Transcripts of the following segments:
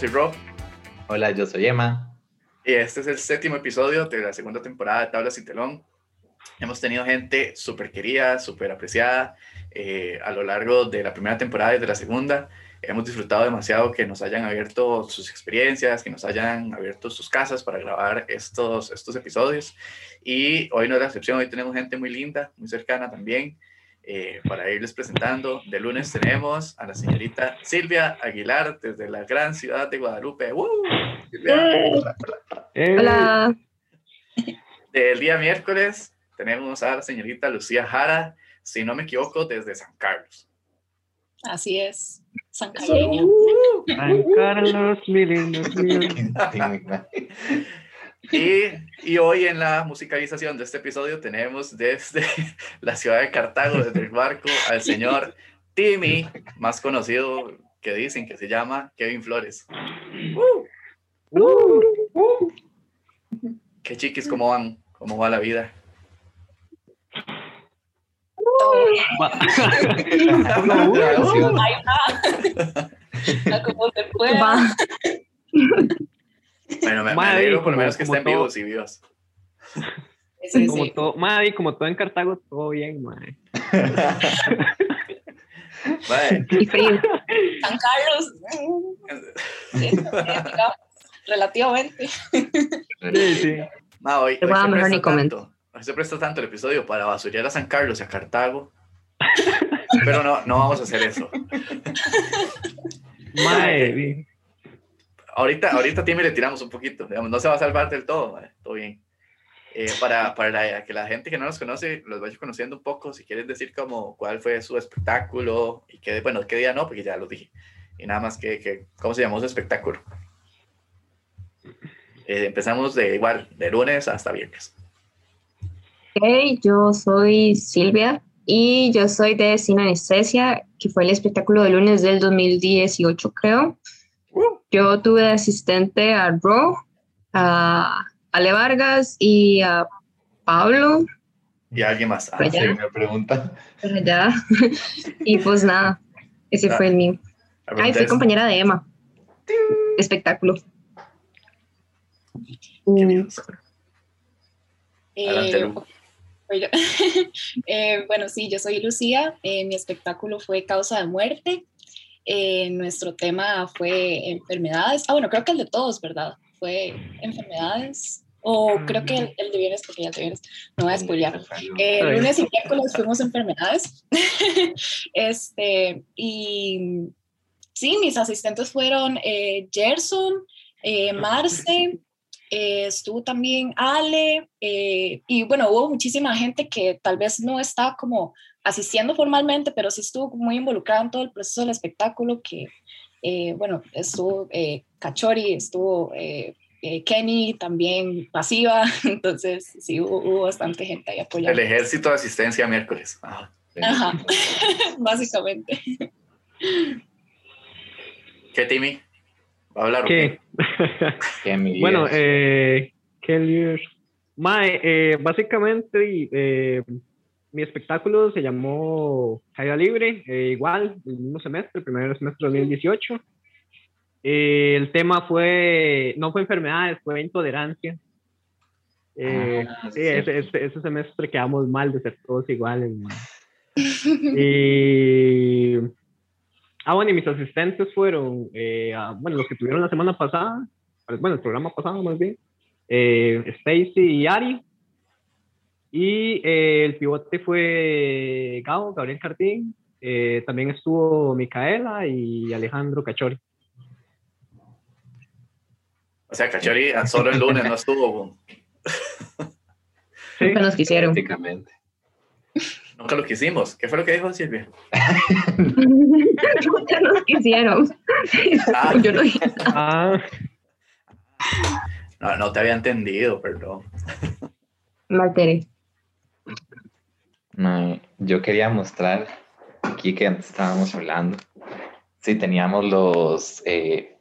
Soy Rob. Hola, yo soy Emma. Y este es el séptimo episodio de la segunda temporada de Tablas y Telón. Hemos tenido gente súper querida, súper apreciada eh, a lo largo de la primera temporada y de la segunda. Hemos disfrutado demasiado que nos hayan abierto sus experiencias, que nos hayan abierto sus casas para grabar estos, estos episodios. Y hoy no es la excepción, hoy tenemos gente muy linda, muy cercana también. Eh, para irles presentando. De lunes tenemos a la señorita Silvia Aguilar desde la gran ciudad de Guadalupe. ¡Uh! Hola. Del día miércoles tenemos a la señorita Lucía Jara, si no me equivoco, desde San Carlos. Así es, San Carlos. San Carlos, mi lindo. Y, y, hoy en la musicalización de este episodio tenemos desde la ciudad de Cartago, desde el barco, al señor Timmy, más conocido que dicen que se llama Kevin Flores. ¡Uh! ¡Uh! ¿Qué chiquis, cómo van? ¿Cómo va la vida? Como se pueda. Bueno, me, me alegro por lo menos que estén todo, vivos y vivos. Sí, como, sí. Todo, madre, como todo en Cartago, todo bien, madre. Vale. Y frío. San Carlos. Relativamente. Sí, sí. Ma, hoy, hoy se mejor ni tanto, comento. hoy se presta tanto el episodio para basurear a San Carlos y a Cartago. Pero no, no vamos a hacer eso. Madre. Ahorita, ahorita a Timmy le tiramos un poquito, digamos, no se va a salvar del todo, madre, todo bien. Eh, para para la- que la gente que no los conoce los vaya conociendo un poco, si quieres decir como cuál fue su espectáculo y qué, bueno, qué día no, porque ya lo dije. Y nada más que, que cómo se llamó su espectáculo. Eh, empezamos de igual, de lunes hasta viernes. Hey, yo soy Silvia y yo soy de Cine Anestesia, que fue el espectáculo de lunes del 2018, creo. Yo tuve de asistente a Ro, a Ale Vargas y a Pablo, Y alguien más. Ah, ya. Sí, me pregunta. por allá. y pues nada, ese Ah, fue el mío. Ay, fui es, compañera de Emma. Espectáculo. ¿qué dios? Eh. Eh, bueno, sí, yo soy Lucía. Eh, mi espectáculo fue Causa de Muerte. Eh, nuestro tema fue enfermedades. Ah, bueno, creo que el de todos, ¿verdad? Fue enfermedades. O creo que el, el de viernes, porque ya el de viernes no voy a spoilear. Eh, lunes y miércoles fuimos enfermedades. este, y sí, mis asistentes fueron eh, Gerson, eh, Marce, eh, estuvo también Ale, eh, y bueno, hubo muchísima gente que tal vez no estaba como asistiendo formalmente, pero sí estuvo muy involucrada en todo el proceso del espectáculo, que eh, bueno, estuvo eh, Cachori, estuvo... eh, eh, Kenny también pasiva, entonces sí hubo, hubo bastante gente ahí apoyando. El ejército de asistencia miércoles. Ah, Ajá, básicamente. ¿Qué, Timmy? ¿Va a hablar ¿Qué? Mi bueno, eh, ¿qué líos? Mae, eh, básicamente eh, mi espectáculo se llamó Caída Libre, eh, igual, el mismo semestre, el primer semestre de 2018. Eh, el tema fue, no fue enfermedades, fue intolerancia. Eh, Ah, sí, ese, ese, ese semestre quedamos mal de ser todos iguales. Y, ah, bueno, y mis asistentes fueron, eh, ah, bueno, los que tuvieron la semana pasada, bueno, el programa pasado más bien, eh, Stacy y Ari. Y eh, el pivote fue Gabo, Gabriel Cartín. eh, también estuvo Micaela y Alejandro Cachori. O sea, Cachori ah, solo el lunes no estuvo. Sí. Nunca nos quisieron. Prácticamente. Nunca lo quisimos. ¿Qué fue lo que dijo Silvia? Nunca nos quisieron. Ah. Yo no dije Ah, No, no te había entendido, perdón. Maltere. Mae, yo quería mostrar aquí que antes estábamos hablando. Sí, teníamos los. eh,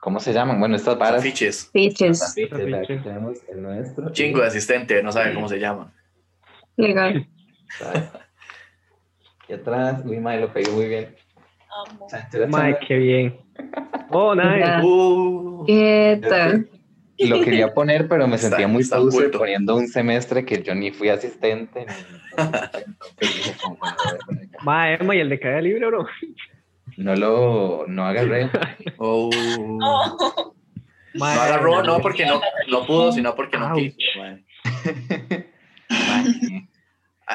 ¿Cómo se llaman? Bueno, estas varas. Afiche. aquí tenemos el nuestro. Chingo de asistente, no sabe cómo se llama. Legal. Y atrás, uy, lo pegué muy bien. Amo. Qué bien. Oh, nice. Uh, ¿Qué tal? Lo quería poner, pero me Está- sentía muy sucio poniendo un semestre que yo ni fui asistente. Ma, Emma, ¿y el de cada libro, bro? No lo no agarré. oh. Oh, Ma, No agarró, no porque no, no pudo, sino porque no quiso.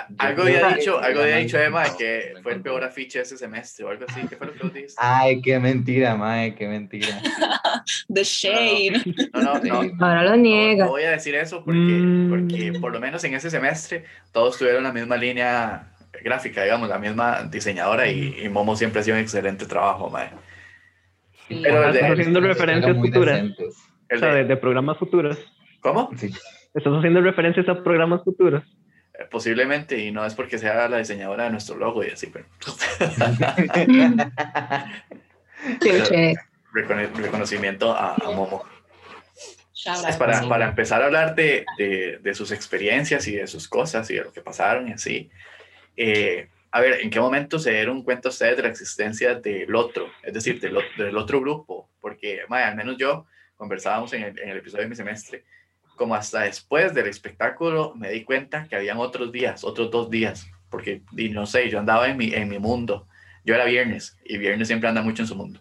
Mae. Ay, A- Yo Algo había que- dicho, algo había dicho Emma de No, que no fue el peor afiche ese semestre o algo así. ¿Qué fue lo que vos dijiste? Ay, qué mentira, mae, qué mentira. the shade. No, no, no. Ahora lo No, niega. no voy a decir eso porque, Mm. porque por lo menos en ese semestre todos tuvieron la misma línea gráfica, digamos, la misma diseñadora y, y Momo siempre ha sido un excelente trabajo, mae. Sí. Pero de- Estás haciendo referencias futuras. O sea, de- de, de programas futuros. ¿Cómo? Sí. Estás haciendo referencias a programas futuros. Posiblemente, y no es porque sea la diseñadora de nuestro logo y así, pero recono- reconocimiento a, a Momo. Es para, para empezar a hablar de, de, de sus experiencias y de sus cosas y de lo que pasaron y así. eh, a ver, ¿en qué momento se dieron cuenta ustedes de la existencia del otro? Es decir, del, del otro grupo. Porque, mae, al menos yo, conversábamos en el, en el episodio de mi semestre, como hasta después del espectáculo me di cuenta que habían otros días, otros dos días. Porque, y no sé, yo andaba en mi, en mi mundo. Yo era viernes y viernes siempre anda mucho en su mundo.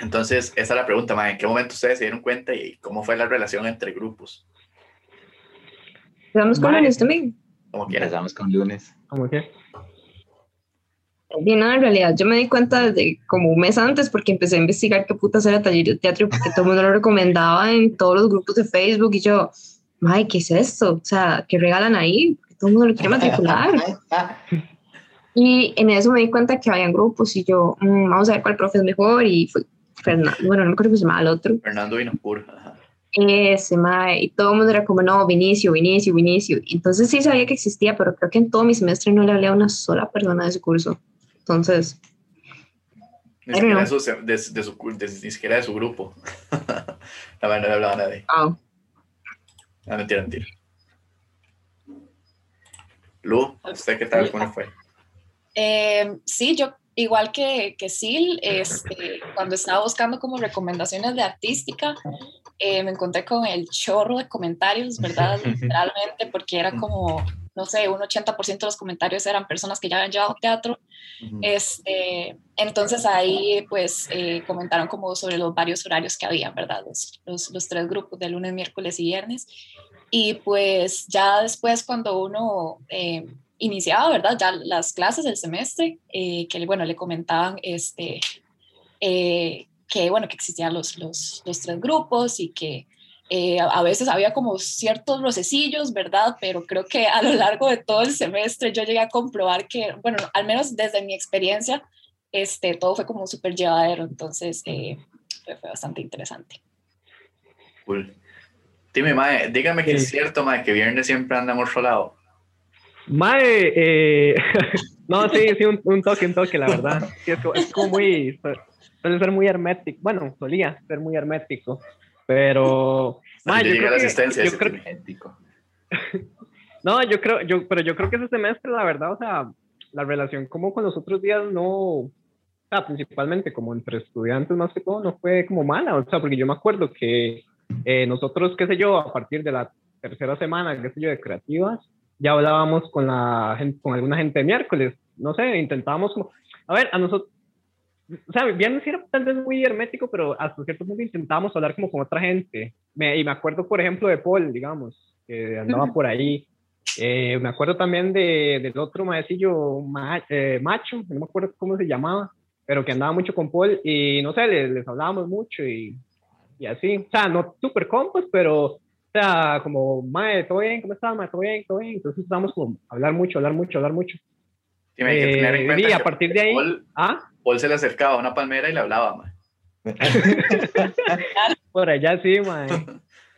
Entonces, esa es la pregunta, ¿en qué momento ustedes se dieron cuenta y cómo fue la relación entre grupos? Vamos con lunes también. Como. Empezamos con lunes. Como. Y no, en realidad yo me di cuenta desde como un mes antes porque empecé a investigar qué putas era taller de teatro porque todo el mundo lo recomendaba en todos los grupos de Facebook y yo, ay, ¿qué es esto? O sea, ¿qué regalan ahí? Porque todo el mundo lo quiere matricular. Y en eso me di cuenta que habían grupos y yo, "Mm, vamos a ver cuál profe es mejor y fue Fernando, bueno, no me acuerdo cómo se llamaba el otro. Fernando Vinocur. ajá. Ese, mae, y todo el mundo era como, no, Vinicio, Vinicio, Vinicio. Entonces sí sabía que existía, pero creo que en todo mi semestre no le hablé a una sola persona de su curso. Entonces, Ni siquiera, de su, de, de su, de- ni siquiera de su grupo. la verdad no le hablaba a nadie. wow. No, mentira, mentira. Lu, ¿usted qué tal? ¿Cómo fue? Eh, sí, yo igual que, que Sil, este, cuando estaba buscando como recomendaciones de artística, eh, me encontré con el chorro de comentarios, ¿verdad? Literalmente, porque era como, no sé, un 80% de los comentarios eran personas que ya habían llevado teatro. Este, entonces ahí pues eh, comentaron como sobre los varios horarios que había, ¿verdad? Los, los, los tres grupos de lunes, miércoles y viernes. Y pues ya después cuando uno eh, iniciaba, ¿verdad? Ya las clases del semestre, eh, que bueno, le comentaban este, eh, que bueno, que existían los, los, los tres grupos y que eh, a veces había como ciertos rocecillos, ¿verdad? Pero creo que a lo largo de todo el semestre yo llegué a comprobar que, bueno, al menos desde mi experiencia, este, todo fue como súper llevadero, entonces eh, fue, fue bastante interesante. Cool. Dime, Mae, dígame que es Sí. cierto, Mae, que viernes siempre andamos rolado. Mae, eh, no, sí, sí, un, un toque, un toque, la verdad. Sí, es, como, es como muy, suele ser muy hermético. Bueno, solía ser muy hermético, pero. Yo creo que- yo creo-. Ético. No, yo creo, yo, pero yo creo que ese semestre, la verdad, o sea, la relación como con los otros días no, o sea, principalmente como entre estudiantes más que todo, no fue como mala, o sea, porque yo me acuerdo que eh, nosotros, qué sé yo, a partir de la tercera semana, qué sé yo, de creativas, ya hablábamos con la gente, con alguna gente de miércoles, no sé, intentábamos como, a ver, a nosotros, o sea, viernes sí era tal vez muy hermético, pero hasta cierto punto intentábamos hablar como con otra gente, me, y me acuerdo, por ejemplo, de Paul, digamos, que andaba por ahí, eh, me acuerdo también de, del otro maecillo ma- eh, macho, no me acuerdo cómo se llamaba, pero que andaba mucho con Paul y no sé, les, les hablábamos mucho y, y así. O sea, no súper compas, pero, o sea, como, mae, ¿todo bien? ¿Cómo estás, mae? ¿Todo bien? ¿Todo bien? Entonces empezamos como hablar mucho, hablar mucho, hablar mucho. Hay que tener en Eh, cuenta y a que partir de ahí, Paul, ah, Paul se le acercaba a una palmera y le hablaba, Mae. por allá sí, mae.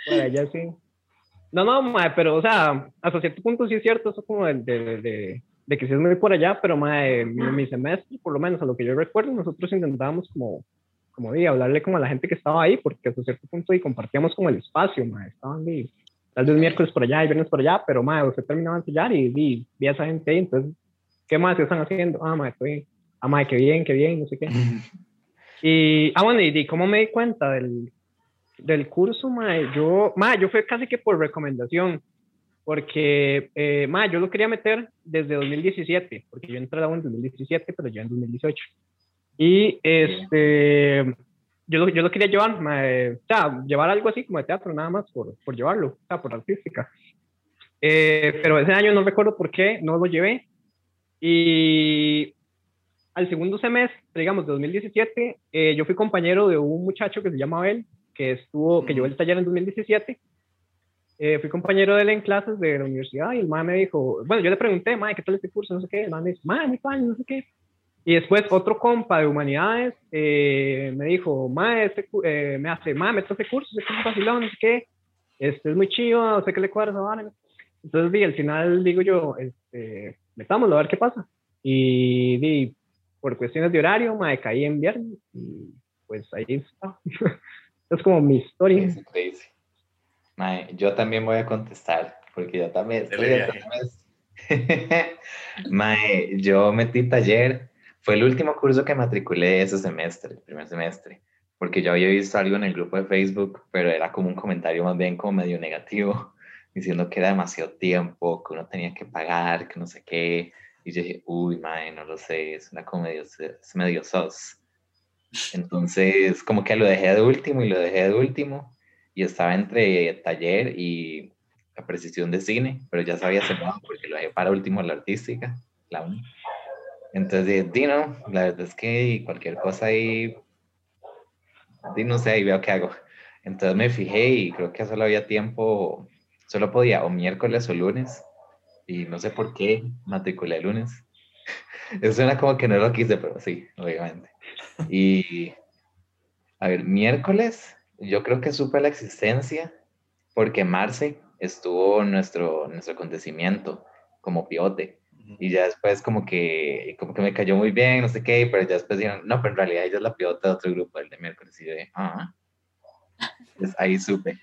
Por allá sí. No, no, mae, pero, o sea, hasta cierto punto sí es cierto, eso como de, de, de, de que sí es muy por allá, pero, mae, mi, mi semestre, por lo menos a lo que yo recuerdo, nosotros intentábamos como, como di, hablarle como a la gente que estaba ahí, porque hasta cierto punto y compartíamos como el espacio, mae, estaban di, tal vez miércoles por allá y viernes por allá, pero, mae, usted terminaba de ensayar y di, vi a esa gente ahí, entonces, ¿qué más? ¿Qué están haciendo? Ah, mae, estoy. Ah, mae, qué bien, qué bien, no sé qué. Y, ah, bueno, y, cómo me di cuenta del, del curso, mae, yo, mae, yo fui casi que por recomendación, porque, eh, yo lo quería meter desde 2017, porque yo entré en 2017, pero ya en 2018. Y, este, yo lo, yo lo quería llevar, mae, o sea, llevar algo así como de teatro, nada más por, por llevarlo, o sea, por artística. Eh, pero ese año no recuerdo por qué, no lo llevé. Y al segundo semestre, digamos, de 2017, eh, yo fui compañero de un muchacho que se llama Abel, que estuvo, que llevó el taller en 2017. Eh, fui compañero de él en clases de la universidad y el mae me dijo, bueno, yo le pregunté, mae, ¿qué tal este curso? No sé qué. El mae me dijo, mae, muy no sé qué. Y después otro compa de humanidades me dijo, mae, este, me hace, mae, meto este curso, este curso vacilón, no sé qué. Este es muy chido, no sé qué le cuadra, ¿vale? Entonces, di, al final digo yo, este, metámoslo a ver qué pasa. Y di, por cuestiones de horario, me caí en viernes y pues ahí está. es como mi historia. yo también voy a contestar, porque yo también estoy yo metí taller, fue el último curso que matriculé ese semestre, el primer semestre, porque yo había visto algo en el grupo de Facebook, pero era como un comentario más bien como medio negativo diciendo que era demasiado tiempo, que uno tenía que pagar, que no sé qué. Y yo dije, uy, mae, no lo sé, es una comedia, es medio sos. Entonces, como que lo dejé de último y lo dejé de último. Y estaba entre taller y la precisión de cine, pero ya sabía cerrado porque lo dejé para último la artística, la única. Entonces Dino, la verdad es que cualquier cosa ahí, no sé, ahí veo qué hago. Entonces me fijé y creo que solo había tiempo Solo podía o miércoles o lunes. Y no sé por qué matriculé el lunes. Eso suena como que no lo quise, pero sí, obviamente. Y, a ver, miércoles, yo creo que supe la existencia porque Marce estuvo en nuestro, nuestro acontecimiento como pivote. Y ya después como que, como que me cayó muy bien, no sé qué, pero ya después dijeron, no, pero en realidad ella es la pivote de otro grupo, el de miércoles. Y yo dije, ah, pues ahí supe.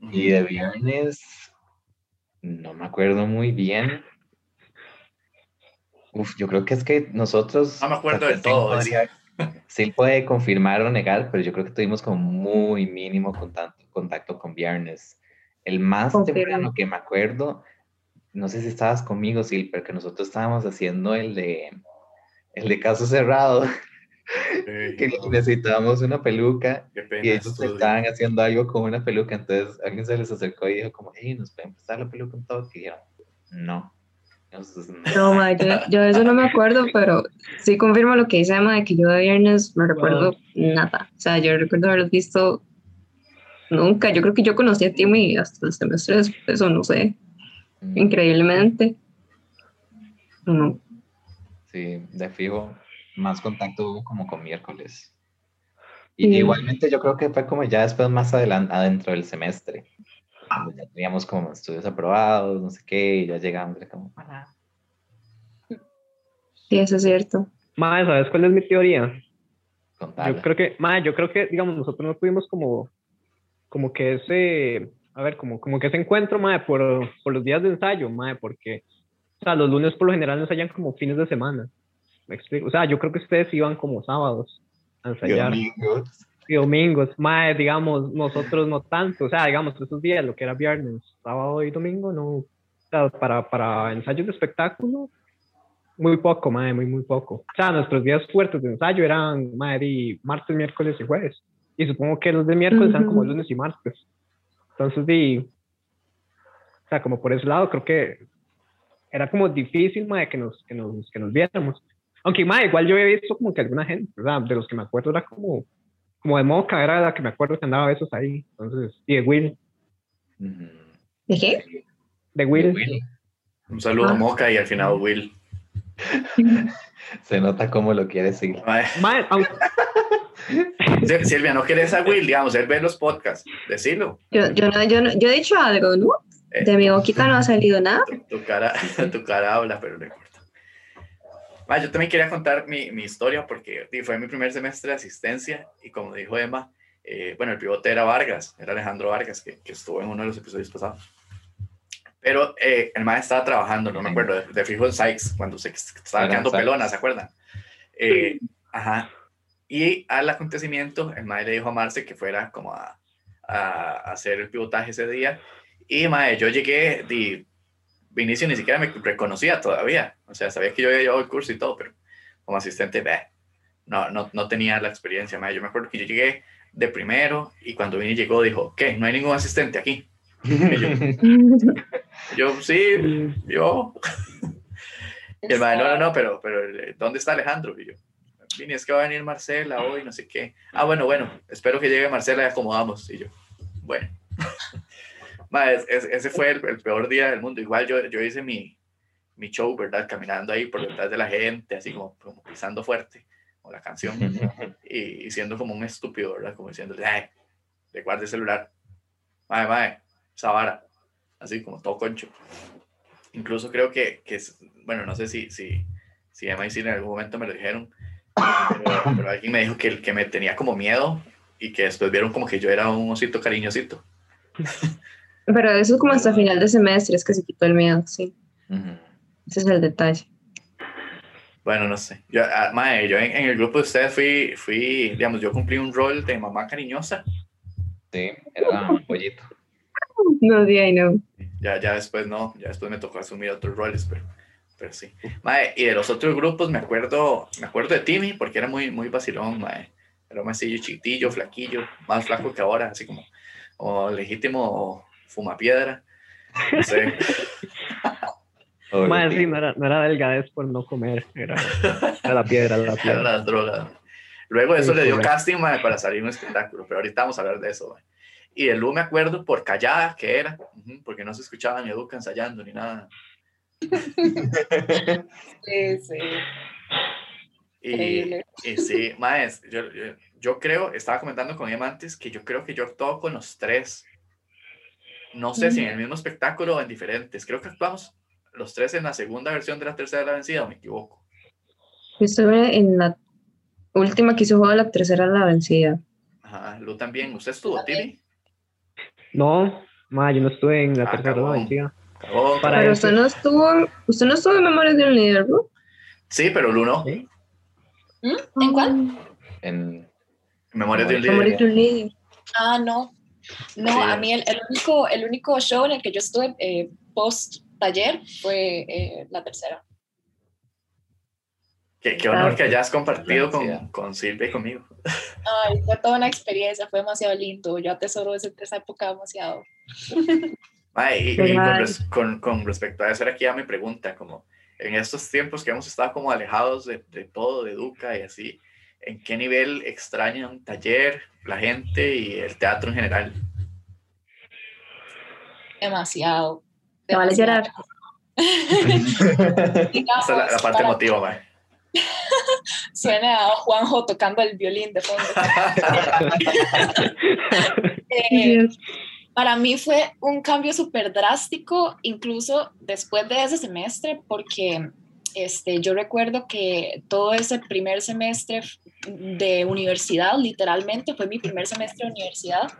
Y de viernes, no me acuerdo muy bien. Uf, yo creo que es que nosotros... No me acuerdo de todo. sí puede confirmar o negar, pero yo creo que tuvimos como muy mínimo contacto, contacto con viernes. El más temprano que me acuerdo, no sé si estabas conmigo, sí, pero que nosotros estábamos haciendo el de, el de caso cerrado que necesitábamos una peluca y ellos estaban haciendo algo con una peluca, entonces alguien se les acercó y dijo como, hey, ¿nos pueden prestar la peluca un toque? Y dijeron, no. no, ma, yo, yo, eso no me acuerdo, pero sí confirmo lo que dice Emma, de que yo de viernes me recuerdo nada. O sea, yo recuerdo haberlo visto nunca. Yo creo que yo conocí a Timmy hasta el semestre después, o no sé. Mm. Increíblemente. No. Sí, de fijo más contacto hubo como con miércoles. Y igualmente yo creo que fue como ya después más adelante, adentro del semestre. ya teníamos como estudios aprobados, no sé qué, y ya llegamos, como, Sí, eso es cierto. Mae, ¿sabes cuál es mi teoría? Yo creo que, mae, yo creo que, digamos, nosotros no tuvimos como, como que ese, a ver, como, como que ese encuentro, mae, por, por los días de ensayo, mae, porque, o sea, los lunes por lo general ensayan como fines de semana. Me explico. O sea, yo creo que ustedes iban como sábados a ensayar. Domingos. Y domingos. Más, digamos, nosotros no tanto. O sea, digamos, esos días, lo que era viernes, sábado y domingo, no. O sea, para, para ensayos de espectáculo, muy poco, madre, muy, muy poco. O sea, nuestros días fuertes de ensayo eran, madre, martes, miércoles y jueves. Y supongo que los de miércoles eran como lunes y martes. Entonces, di, o sea, como por ese lado, creo que era como difícil, madre, que nos, que nos, que nos viéramos. Aunque, más igual yo he visto como que alguna gente, ¿verdad? De los que me acuerdo era como, como de Moca, era la que me acuerdo que andaba a besos ahí. Entonces, y de Will. ¿De qué? De Will. Un saludo a ah. Moca y al final Will. Se nota cómo lo quiere decir. Silvia, no quieres a Will, digamos, él ve los podcasts, decilo. Yo, yo, no, yo, no, yo he dicho algo, ¿no? Eh, de mi boquita no ha salido nada. Tu, cara, tu cara habla, pero no Ah, yo también quería contar mi, mi, historia porque fue mi primer semestre de asistencia y como dijo Emma, eh, bueno, el pivote era Vargas, era Alejandro Vargas, que, que estuvo en uno de los episodios pasados. Pero eh, el maestro estaba trabajando, no me acuerdo, de, fijo en Sykes, cuando se estaba quedando pelona, ¿se acuerdan? Eh, ajá. Y al acontecimiento, el mae le dijo a Marce que fuera como a, a, hacer el pivotaje ese día. Y mae, yo llegué, di, Vinicio ni siquiera me reconocía todavía. O sea, sabía que yo había llevado el curso y todo, pero como asistente, no, no, no tenía la experiencia. Mae. Yo me acuerdo que yo llegué de primero y cuando Vini llegó dijo, ¿qué? No hay ningún asistente aquí. yo, yo, sí, yo. Y el mae, no, no, no, pero, pero ¿dónde está Alejandro? Y yo, Vini, es que va a venir Marcela hoy, no sé qué. Ah, bueno, bueno, espero que llegue Marcela y acomodamos. Y yo, bueno. Ese fue el, peor día del mundo. Igual yo, yo hice mi, mi show, ¿verdad? Caminando ahí por detrás de la gente, así como, como pisando fuerte, con la canción, y, siendo como un estúpido, ¿verdad? Como diciéndole, ay, le guarde el celular. Mae, mae, esa Así como todo concho. Incluso creo que, que bueno, no sé si, si, si Emma y en algún momento me lo dijeron, pero, alguien me dijo que, que me tenía como miedo y que después vieron como que yo era un osito cariñosito. Pero eso es como hasta final de semestre, es que se quitó el miedo, sí. Ese es el detalle. Bueno, no sé. Yo, ah, yo en, el grupo de ustedes fui, fui, digamos, yo cumplí un rol de mamá cariñosa. Sí, era un pollito. No, de no. Ya, ya después no, ya después me tocó asumir otros roles, pero pero sí. Mae, y de los otros grupos me acuerdo, me acuerdo de Timmy porque era muy, muy vacilón, mae. Era un masillo chiquitillo, flaquillo, más flaco que ahora, así como o legítimo fumapiedra. No sé. Mae, sí, no era, no era delgadez por no comer, era, la piedra, la piedra. Era la droga. Luego de eso le dio casting mae, para salir un espectáculo, pero ahorita vamos a hablar de eso. Y de Lu me acuerdo por callada que era, porque no se escuchaba ni Educa ensayando ni nada. Sí, sí. Y, y sí, Maes, yo, yo, creo, estaba comentando con Emma antes que yo creo que yo actuado con los tres. No sé si en el mismo espectáculo o en diferentes. Creo que actuamos los tres en la segunda versión de la tercera de la vencida, o me equivoco. Yo estuve en la última que hizo juego la tercera de la vencida. Ajá, Lu también. ¿Usted estuvo, Tili? No, ma, yo no estuve en la ah, tercera de la vencida. Pero usted no estuvo, usted no estuvo en Memorias de un líder, ¿no? Sí, pero Luno. ¿Mm? ¿En cuál? En Memorias de un líder. Ah, no. No, a mí el, único, el único show en el que yo estuve eh, post taller fue eh, la tercera. Qué, qué honor que hayas compartido con, con, Silvia y conmigo. Ay, fue toda una experiencia, fue demasiado lindo. Yo atesoro esa, esa época demasiado. y, con, con, respecto a eso, era aquí ya mi pregunta, como en estos tiempos que hemos estado como alejados de, de todo, de Educa y así, ¿en qué nivel extraña un taller, la gente y el teatro en general? Demasiado. Te vale llorar. Esa es la, parte emotiva. Suena a Juanjo tocando el violín de fondo. eh, para mí fue un cambio súper drástico, incluso después de ese semestre, porque este, yo recuerdo que todo ese primer semestre de universidad, literalmente, fue mi primer semestre de universidad.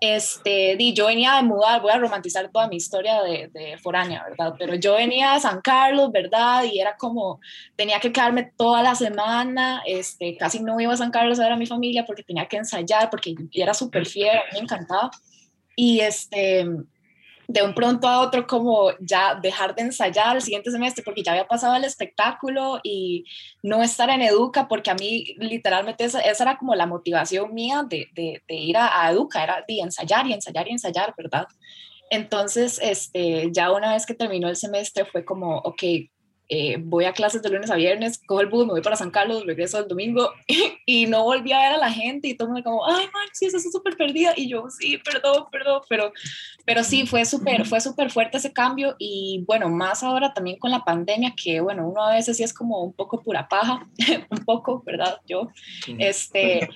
Este, di, yo venía de mudar, voy a romantizar toda mi historia de, de, foránea, ¿verdad? Pero yo venía de San Carlos, ¿verdad? Y era como, tenía que quedarme toda la semana, este, casi no iba a San Carlos a ver a mi familia porque tenía que ensayar, porque era súper fiel, me encantaba. Y este, de un pronto a otro como ya dejar de ensayar el siguiente semestre porque ya había pasado el espectáculo y no estar en Educa porque a mí literalmente esa, era como la motivación mía de, de, ir a, Educa, era de ensayar y ensayar y ensayar, ¿verdad? Entonces, este, ya una vez que terminó el semestre fue como, ok, eh, voy a clases de lunes a viernes, cojo el bus, me voy para San Carlos, regreso el domingo y, no volví a ver a la gente y todo el mundo como, ay, Maxi, estás súper perdida. Y yo, sí, perdón, perdón, pero, pero sí, fue súper fue súper fuerte ese cambio y bueno, más ahora también con la pandemia, que bueno, uno a veces sí es como un poco pura paja, un poco, ¿verdad? Yo, este,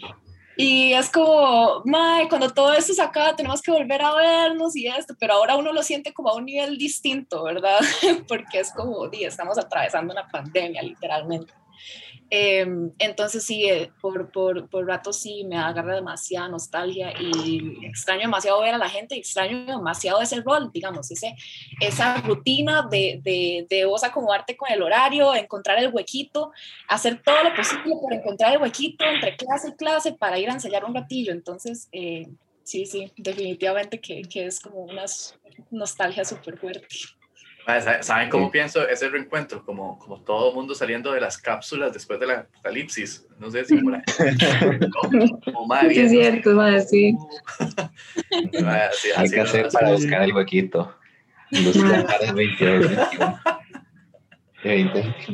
y es como, Mae, cuando todo esto se acaba, tenemos que volver a vernos y esto, pero ahora uno lo siente como a un nivel distinto, ¿verdad? Porque es como, di, estamos atravesando una pandemia, literalmente. Em, entonces sí, eh, por, por, por rato sí me agarra demasiada nostalgia y extraño demasiado ver a la gente, extraño demasiado ese rol, digamos, ese, esa rutina de, de, de vos acomodarte con el horario, encontrar el huequito, hacer todo lo posible por encontrar el huequito entre clase y clase para ir a ensayar un ratillo. Entonces, eh, sí, sí, definitivamente que, que es como una nostalgia súper fuerte. ¿Saben cómo pienso ese reencuentro? Como, como todo el mundo saliendo de las cápsulas después del apocalipsis. No sé si como la... como, madre, sí, es cierto, madre, sí. Hay que hacer para buscar el huequito. Buscar el 22,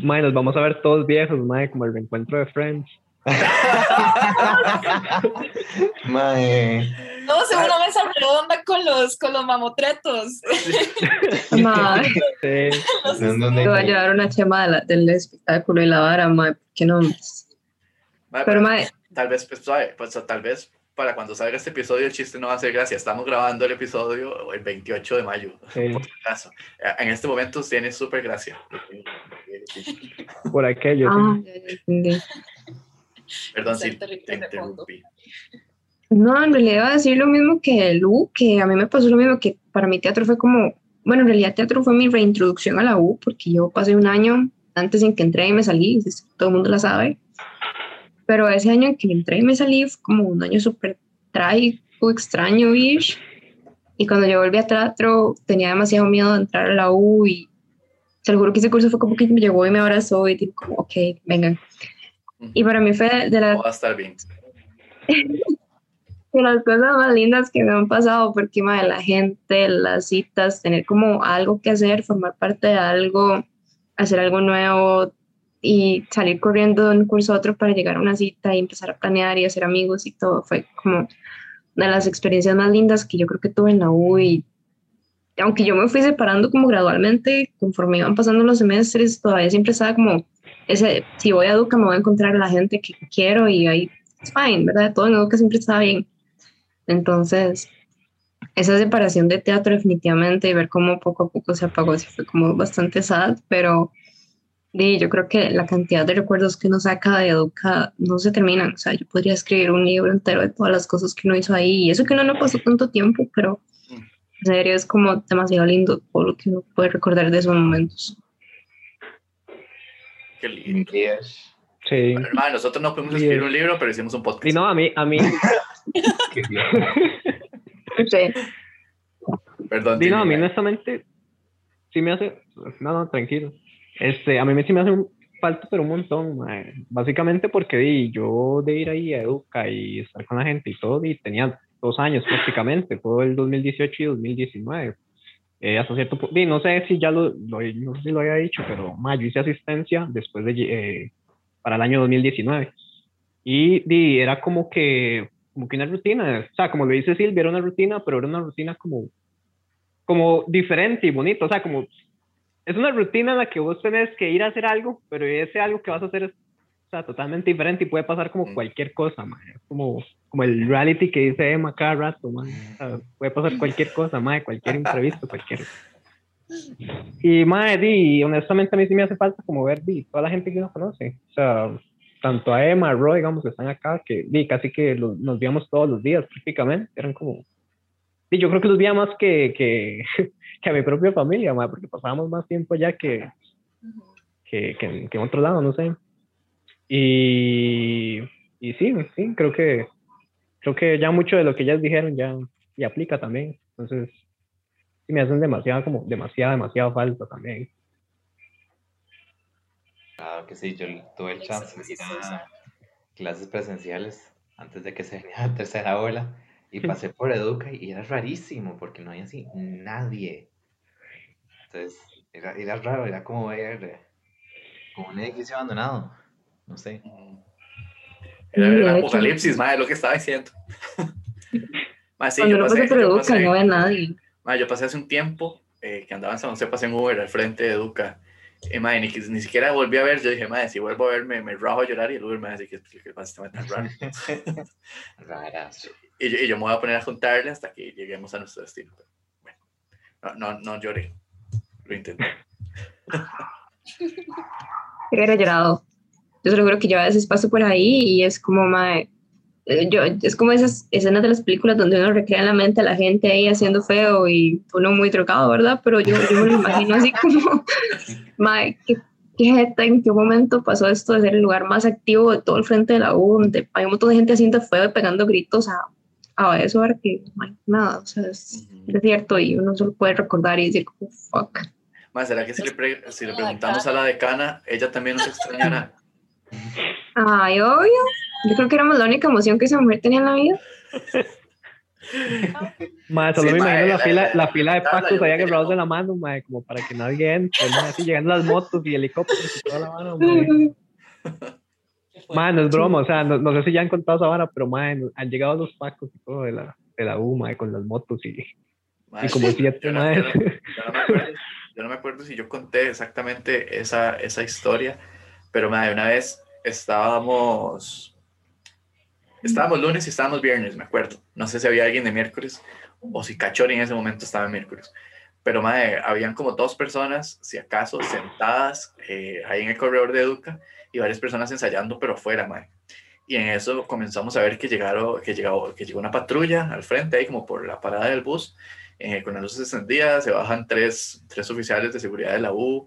Madre, nos vamos a ver todos viejos, madre, como el reencuentro de Friends. Mae. No, según una mesa redonda con los, con los mamotretos. Mae. Sí. Te va a llevar una chema del espectáculo y la vara, mae, ¿por qué no? Pero, mae. Tal vez, pues, pues, tal vez para cuando salga este episodio el chiste no va a ser gracia. Estamos grabando el episodio el 28 de mayo, por caso. En este momento tiene súper gracia. Por aquello. Ah, Perdón si te interrumpí. No, en realidad iba a decir lo mismo que Lu, que a mí me pasó lo mismo, que para mi teatro fue como, bueno, en realidad teatro fue mi reintroducción a la U, porque yo pasé un año antes en que entré y me salí, todo el mundo la sabe, pero ese año en que entré y me salí fue como un año súper trágico, extraño, y cuando yo volví a teatro tenía demasiado miedo de entrar a la U y se lo juro que ese curso fue como que me llegó y me abrazó y tipo como, ok, vengan. Y para mí fue de, las... Va a estar bien. de las cosas más lindas que me han pasado, porque de la gente, las citas, tener como algo que hacer, formar parte de algo, hacer algo nuevo y salir corriendo de un curso a otro para llegar a una cita y empezar a planear y hacer amigos y todo, fue como una de las experiencias más lindas que yo creo que tuve en la U y aunque yo me fui separando como gradualmente, conforme iban pasando los semestres, todavía siempre estaba como ese, si voy a Educa me voy a encontrar la gente que quiero y ahí es fine, ¿verdad? Todo en Educa siempre está bien. Entonces, esa separación de teatro definitivamente y ver cómo poco a poco se apagó, sí fue como bastante sad, pero sí, yo creo que la cantidad de recuerdos que uno saca de Educa no se terminan. O sea, yo podría escribir un libro entero de todas las cosas que uno hizo ahí y eso que uno no pasó tanto tiempo, pero en serio es como demasiado lindo todo lo que uno puede recordar de esos momentos. Qué lindo. Sí. hermano, nosotros no pudimos escribir un libro, pero hicimos un podcast. Y no, a mí, a mí. sí. Perdón. Sí, no, a mí honestamente sí me hace, no, no, tranquilo. Este, a mí sí me hace un falta, pero un montón, básicamente porque di, yo de ir ahí a Educa y estar con la gente y todo, y tenía dos años prácticamente, fue el 2018 y 2019. Eh, hasta cierto punto, no sé si ya lo, no sé si lo había dicho, pero ma, yo hice asistencia después de, eh, para el año 2019. Y di, era como que, como que una rutina, o sea, como lo dice Silvia, era una rutina, pero era una rutina como, como diferente y bonita, o sea, como, es una rutina en la que vos tenés que ir a hacer algo, pero ese algo que vas a hacer es o sea, totalmente diferente y puede pasar como cualquier cosa, man. como, como el reality que dice Emma cada rato, man. puede pasar cualquier cosa, man, cualquier imprevisto, cualquier... Y, madre, y honestamente a mí sí me hace falta como ver di, toda la gente que uno conoce. O sea, tanto a Emma, a Roy, digamos, que están acá, que di, casi que nos veíamos todos los días prácticamente. Eran como... Y yo creo que los veía más que, que, que a mi propia familia, madre, porque pasábamos más tiempo allá que, que, que, que en otro lado, no sé. Y, y sí, sí, creo que, creo que ya mucho de lo que ellas dijeron ya, ya aplica también. Entonces, sí me hacen demasiado, como demasiado, demasiado falta también. Claro que sí, yo tuve el chance de ir a clases presenciales antes de que se viniera la tercera ola y pasé por Educa y era rarísimo porque no había así nadie. Entonces, era, era raro, era como ver como un edificio abandonado. No sé. Era el apocalipsis, madre, lo que estaba diciendo. sí, yo pasé, yo pasé, no ve nadie. yo pasé hace un tiempo eh, que andaba en San José, pasé en Uber al frente de Educa. Y, madre, ni, ni, siquiera volví a ver, yo dije, madre, si vuelvo a ver me, me rajo a llorar y el Uber me dice que, que, que está tan raro. Y yo, y yo me voy a poner a juntarle hasta que lleguemos a nuestro destino. bueno, no, no, no lloré, lo intenté. Hubiera llorado. Yo solo creo que yo a veces paso por ahí y es como, mae, eh, yo, es como esas escenas de las películas donde uno recrea en la mente a la gente ahí haciendo feo y uno muy drogado, ¿verdad? Pero yo, yo me lo imagino así como, mae, ¿qué, qué ¿En qué momento pasó esto de ser el lugar más activo de todo el frente de la U? Donde hay un montón de gente haciendo feo y pegando gritos a, a eso, que nada, o sea, es, es, cierto y uno solo puede recordar y decir como, fuck. Más, ¿será que si le, si le preguntamos a la decana, ella también nos extrañará? Ay, obvio. Yo creo que éramos la única emoción que esa mujer tenía en la vida. Madre, solo me imagino la, fila, la, fila de pactos ahí agarrados de la mano, madre, como para que nadie entre, así llegando las motos y helicópteros y toda la mano, madre. madre, no es broma, o sea, no, no, sé si ya han contado esa vara, pero madre, han llegado los pacos y todo de la, de la U, madre, con las motos y, y como siete, yo no, yo, no, yo, no me acuerdo, yo no me acuerdo si yo conté exactamente esa, esa historia, pero madre, una vez estábamos Estábamos lunes y estábamos viernes, me acuerdo. No sé si había alguien de miércoles o si Cachori en ese momento estaba en miércoles. Pero, madre, habían como dos personas, si acaso, sentadas eh, ahí en el corredor de Educa y varias personas ensayando, pero fuera, madre. Y en eso comenzamos a ver que, llegaron, que, llegó, que llegó una patrulla al frente, ahí como por la parada del bus, eh, con las luces encendidas, se bajan tres, tres oficiales de seguridad de la U,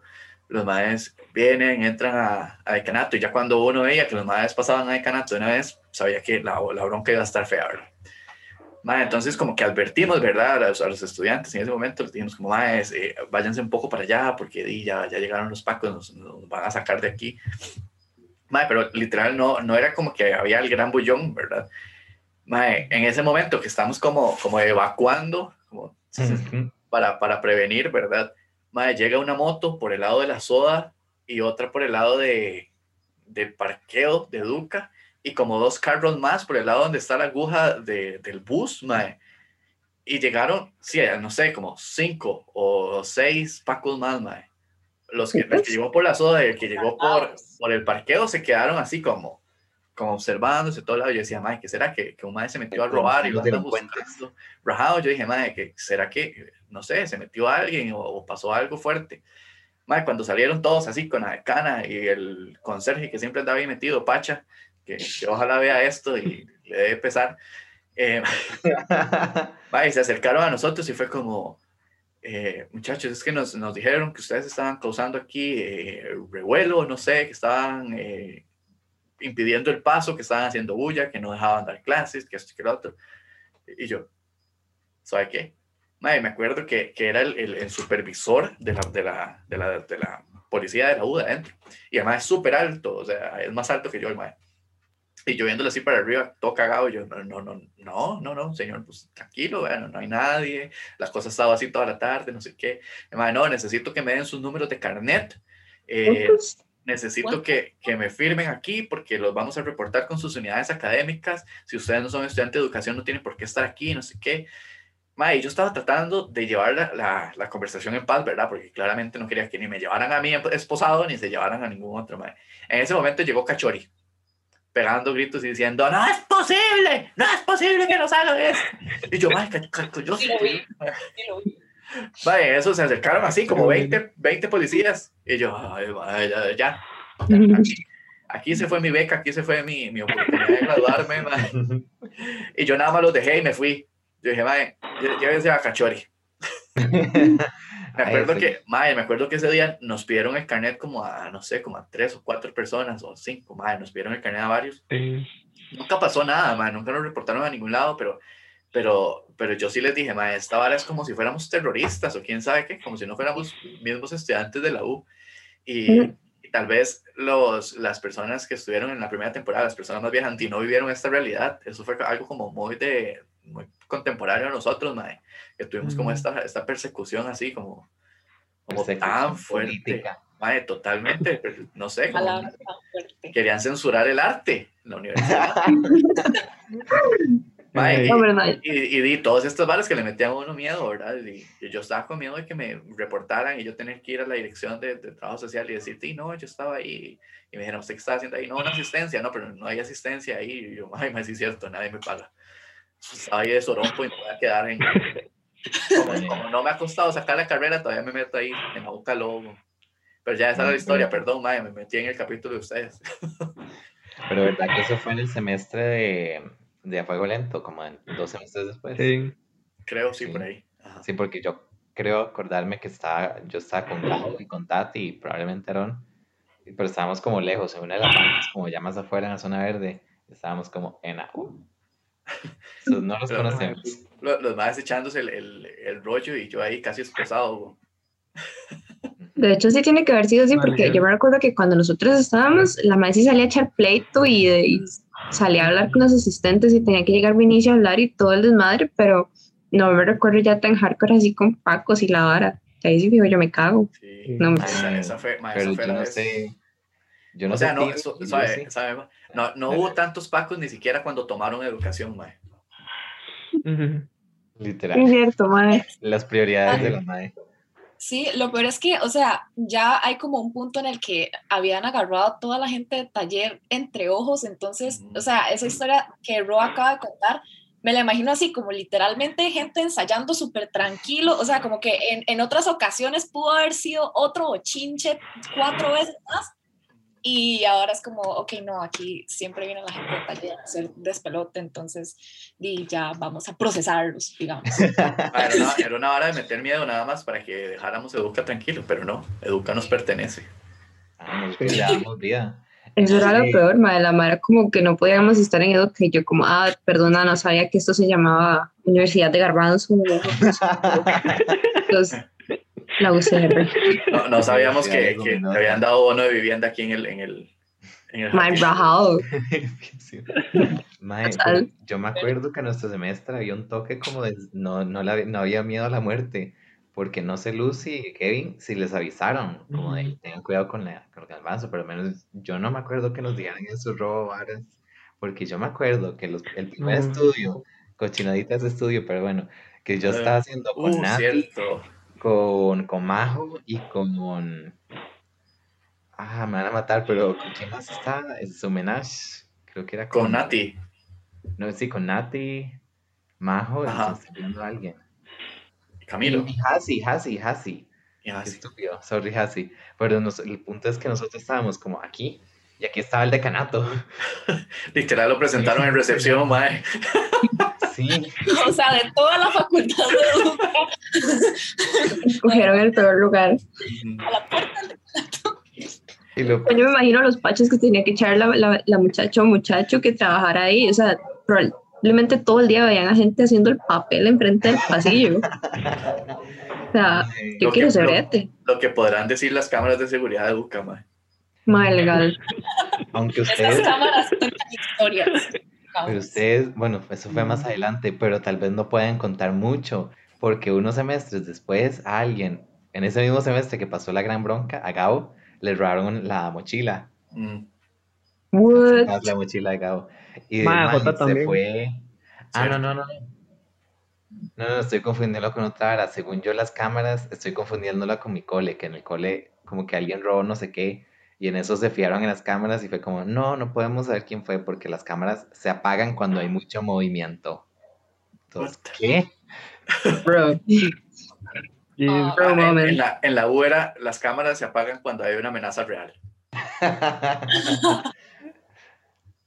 los maes vienen, entran a, a, decanato y ya cuando uno veía que los maes pasaban a decanato de una vez, sabía que la, la bronca iba a estar fea, ¿verdad? entonces como que advertimos, ¿verdad? A los, a los, estudiantes en ese momento les dijimos como, maes, eh, váyanse un poco para allá porque ya, ya llegaron los pacos, nos, nos, van a sacar de aquí. Mae, pero literal no, no era como que había el gran bullón, ¿verdad? Mae, en ese momento que estamos como, como evacuando, como, uh -huh. para, para prevenir, ¿verdad? Madre, llega una moto por el lado de la soda y otra por el lado de, del parqueo de Duca y como dos carros más por el lado donde está la aguja de, del bus, madre. Y llegaron, sí, no sé, como cinco o seis pacos más, madre. Los que, el que llegó por la soda y el que llegó por, por el parqueo se quedaron así como, como observándose todo lado. Yo decía, madre, ¿qué será que, que un madre se metió a robar y lo andan buscando? Rajado, yo dije, madre, ¿qué será que no sé, se metió alguien o, o pasó algo fuerte. Madre, cuando salieron todos así con la decana y el conserje que siempre andaba ahí metido, Pacha, que, que ojalá vea esto y le debe pesar, eh, madre, se acercaron a nosotros y fue como, eh, muchachos, es que nos, nos, dijeron que ustedes estaban causando aquí eh, revuelo, no sé, que estaban eh, impidiendo el paso, que estaban haciendo bulla, que no dejaban dar clases, que esto y que lo otro. Y yo, ¿sabe qué? Madre, me acuerdo que, que era el, el, el, supervisor de la, de, la, de, la, de la policía de la UDA adentro. Y además es súper alto, o sea, es más alto que yo, el madre. Y yo viéndolo así para arriba, todo cagado, yo, no, no, no, no, no, no, señor, pues tranquilo, bueno, no hay nadie, las cosas estaban así toda la tarde, no sé qué. Madre, no, necesito que me den sus números de carnet. Eh, necesito que, que, me firmen aquí porque los vamos a reportar con sus unidades académicas. Si ustedes no son estudiantes de educación, no tienen por qué estar aquí, no sé qué. Mae, yo estaba tratando de llevar la, la, la, conversación en paz, ¿verdad? Porque claramente no quería que ni me llevaran a mí esposado ni se llevaran a ningún otro, mae. En ese momento llegó Cachori, pegando gritos y diciendo, no es posible, no es posible que nos hagan esto. Y yo, mae, yo sí lo vi. Mae, eso se acercaron así como 20, 20 policías. Y yo, ay, ya, ya. Aquí, aquí, se fue mi beca, aquí se fue mi, mi oportunidad de graduarme. Y yo nada más los dejé y me fui. Yo dije, mae, llévense a Cachori. me acuerdo que, mae, me acuerdo que ese día nos pidieron el carnet como a, no sé, como a tres o cuatro personas o cinco, mae, nos pidieron el carnet a varios. Sí. Nunca pasó nada, mae, nunca nos reportaron a ningún lado, pero, pero, pero yo sí les dije, mae, esta vara es como si fuéramos terroristas o quién sabe qué, como si no fuéramos mismos estudiantes de la U. Y, mm. y tal vez los, las personas que estuvieron en la primera temporada, las personas más viejas, no vivieron esta realidad. Eso fue algo como muy de, muy contemporáneo a nosotros, mae, que tuvimos como esta, esta persecución así como, como tan fuerte. Mae, totalmente, no sé, como, querían censurar el arte en la universidad. mae, y, y, y, todos estos bares que le metían a uno miedo, ¿verdad? Y, y, yo estaba con miedo de que me reportaran y yo tener que ir a la dirección de, de trabajo social y decirte, no, yo estaba ahí. Y me dijeron, ¿usted qué estaba haciendo ahí? No, una asistencia, no, pero no hay asistencia ahí. Y yo, ay, me sí es cierto, nadie me paga ahí de Soronco y me voy a quedar en... Como, como, no me ha costado sacar la carrera, todavía me meto ahí en la boca lobo. Pero ya esa era la historia, perdón, mae, me metí en el capítulo de ustedes. Pero verdad que eso fue en el semestre de, de A Fuego Lento, como en dos semestres después. Sí. Creo, sí, Sí. por ahí. Ajá. Sí, porque yo creo acordarme que estaba, yo estaba con Gabo y con Tati y probablemente Aaron, pero estábamos como lejos, en una de las bancas, como ya más afuera en la zona verde, estábamos como en la U. Entonces, no los Pero- conocemos. Lo- Los más echándose el, el, el rollo y yo ahí casi esposado. De hecho, sí tiene que haber sido así, Vale, porque yo me recuerdo que cuando nosotros estábamos, la madre sí salía a echar pleito y, y salía a hablar con los asistentes y tenía que llegar Vinicio a hablar y todo el desmadre, pero no me recuerdo ya tan hardcore así con Pacos y la vara. Ahí sí digo, yo me cago. Sí. No, esa, esa fue, ma, esa Pero fue la no vez. sé, yo no o sea, sé no, eso- sabe- sabe, no, no hubo tantos pacos ni siquiera cuando tomaron educación, mae. Literal, Es cierto, madre. las prioridades de la madre. Sí, lo peor es que, o sea, ya hay como un punto en el que habían agarrado a toda la gente de taller entre ojos, entonces, o sea, esa historia que Ro acaba de contar, me la imagino así como literalmente gente ensayando súper tranquilo, o sea, como que en, en otras ocasiones pudo haber sido otro bochinche cuatro veces más, y ahora es como, ok, no, aquí siempre viene la gente de taller a hacer despelote, entonces, di, ya vamos a procesarlos, digamos. Ma, era, una, era una hora de meter miedo nada más para que dejáramos Educa tranquilo, pero no, Educa nos pertenece. Ah, damos vida. Eso era lo Sí. peor, madre. La madre como que no podíamos estar en Edo, que yo como, ah, perdona, no sabía que esto se llamaba Universidad de Garbanzo. Entonces, la UCR. No, no sabíamos que, que te habían dado bono de vivienda aquí en el, en el, en el jardín. rajado. Sí. Yo me acuerdo que en nuestro semestre había un toque como de no, no, la- no había miedo a la muerte, porque no sé Lucy y Kevin si les avisaron, como de tengan cuidado con, la, con el avanzo, pero al menos yo no me acuerdo que nos dijeran eso robo varas, porque yo me acuerdo que los, el primer estudio, cochinaditas de estudio, pero bueno, que yo estaba haciendo con Uh, Nati, cierto. Con, con Majo y con... Ah, me van a matar, pero ¿con quién más estaba? Es homenaje, creo que era Con Nati. no, sí, con Nati, Majo, y Ajá. está olvidando alguien. Camilo. Y Hasi, Hasi, Hasi. Y Qué estúpido, sorry, Hasi. Pero nos- el punto es que nosotros estábamos como aquí, y aquí estaba el decanato. Literal lo presentaron en recepción, mae. Sí, O sea, de toda la facultad de Escogieron el peor lugar. a la puerta del y lo, Yo me imagino los pachos que tenía que echar la, la, la muchacha o muchacho que trabajara ahí. O sea, probablemente todo el día veían a gente haciendo el papel enfrente del pasillo. O sea, yo Lo quiero que- ser lo- brete. Lo que podrán decir las cámaras de seguridad de Educa, mae. Legal. aunque ustedes, cámaras historias. Pero ustedes, bueno, eso fue más adelante, pero tal vez no pueden contar mucho, porque unos semestres después a alguien, en ese mismo semestre que pasó la gran bronca, a Gabo, le robaron la mochila. Mm, What? La mochila de Gabo. Y Ma, man, se también. fue. Ah, no, no, no. No, no, estoy confundiéndolo con otra hora. Según yo, las cámaras, estoy confundiéndola con mi cole, que en el cole, como que alguien robó no sé qué, y en eso se fiaron en las cámaras y fue como, no, no podemos saber quién fue porque las cámaras se apagan cuando hay mucho movimiento. Entonces? ¿qué? Bro. Ah. Bro, en, la, en la U era, las cámaras se apagan cuando hay una amenaza real.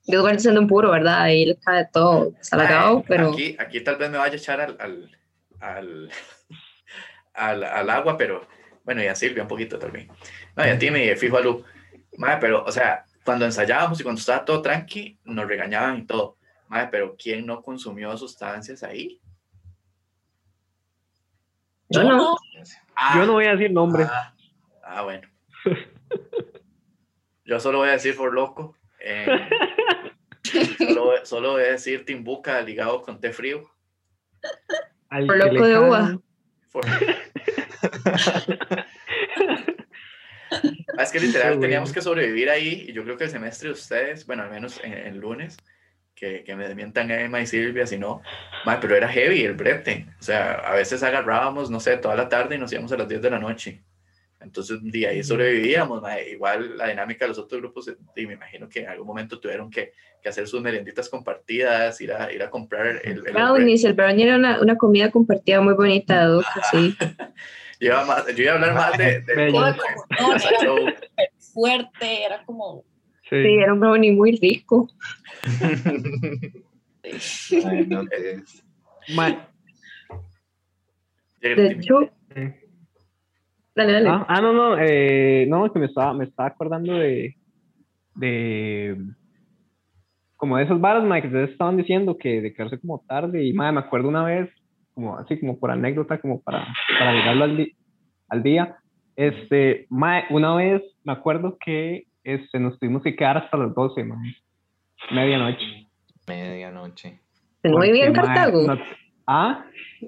Yo guardo siendo un puro, ¿verdad? Ahí le cae todo salagado, Mae, pero Aquí, aquí tal vez me vaya a echar al, al, al, al, al agua, pero bueno, y a Silvia un poquito también. No, y a ti me fijo a Lu. Mae, pero, o sea, cuando ensayábamos y cuando estaba todo tranqui, nos regañaban y todo. Mae, pero ¿quién no consumió sustancias ahí? yo no. Ah, yo no voy a decir nombres. Ah, ah, bueno. Yo solo voy a decir por loco. eh, solo, solo voy a decir Timbuca ligado con té frío. Al Por loco de uva. por- es que literal teníamos que sobrevivir ahí y yo creo que el semestre de ustedes, bueno, al menos en el lunes, que, que me desmientan Emma y Silvia, si no, pero era heavy el brete. O sea, a veces agarrábamos, no sé, toda la tarde y nos íbamos a las 10 de la noche. Entonces, de ahí sobrevivíamos, igual la dinámica de los otros grupos, y me imagino que en algún momento tuvieron que, que hacer sus merenditas compartidas, ir a, ir a comprar el... el brownies, el brownie era una, una, comida compartida muy bonita de sí. yo, iba más, yo iba a hablar más de... de no, era fuerte, era como... Sí. era un brownie muy rico. Ay, no, que... De hecho... Dale, dale. Ah, ah, no, no, eh, no, que me estaba, me estaba acordando de, de, como de esos bares, Mike, que ustedes estaban diciendo que de quedarse como tarde, y madre, me acuerdo una vez, como así, como por anécdota, como para, para llegarlo al, al día, este, madre, una vez me acuerdo que este, nos tuvimos que quedar hasta las 12, madre, medianoche. Medianoche. ¿No vive en Cartago? ¿Ah?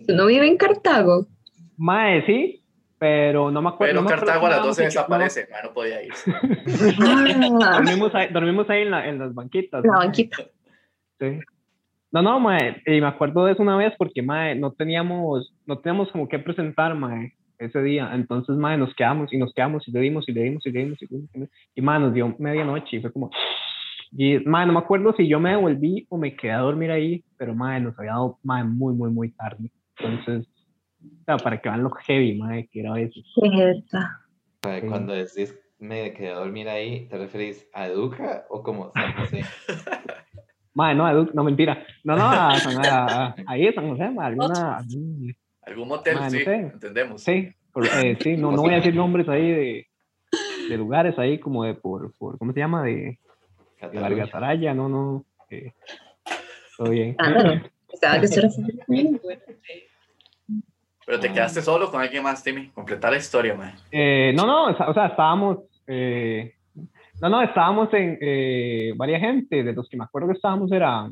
¿No vive en Cartago? Mae, sí, pero no me acuerdo. Pero no Cartago a las 12 que, desaparece, no, no podía ir. Ah. dormimos, ahí, dormimos ahí en, la, en las banquitas. La banquita. Sí. No, no, mae, y me acuerdo de eso una vez porque, mae, no teníamos, no teníamos como que presentar, mae, ese día. Entonces, mae, nos quedamos y nos quedamos y le dimos y le dimos y le dimos y le dimos. Y, mae, nos dio medianoche y fue como... Y, mae, no me acuerdo si yo me devolví o me quedé a dormir ahí, pero, mae, nos había dado, mae, muy, muy, muy tarde. Entonces, sea, para que vean lo heavy, madre, que era eso. Sí. Cuando decís me quedé a dormir ahí, ¿te referís a Educa o como San José? Madre, no, no, mentira. No, no, a, a, ahí San José, madre, alguna... Algún motel, Madre, no sí, sé. entendemos. Sí, por- eh, sí, no, no voy a decir nombres ahí de, de lugares ahí como de por, por ¿cómo se llama? De, de. Vargas Araya, no, no. eh, todo bien. Ah, no. Pensaba que Pero te quedaste solo con alguien más, Timmy. Completar la historia, man. Eh, no, no, o sea, o sea, estábamos, eh, no, no, estábamos en eh, varias gente, de los que me acuerdo que estábamos era,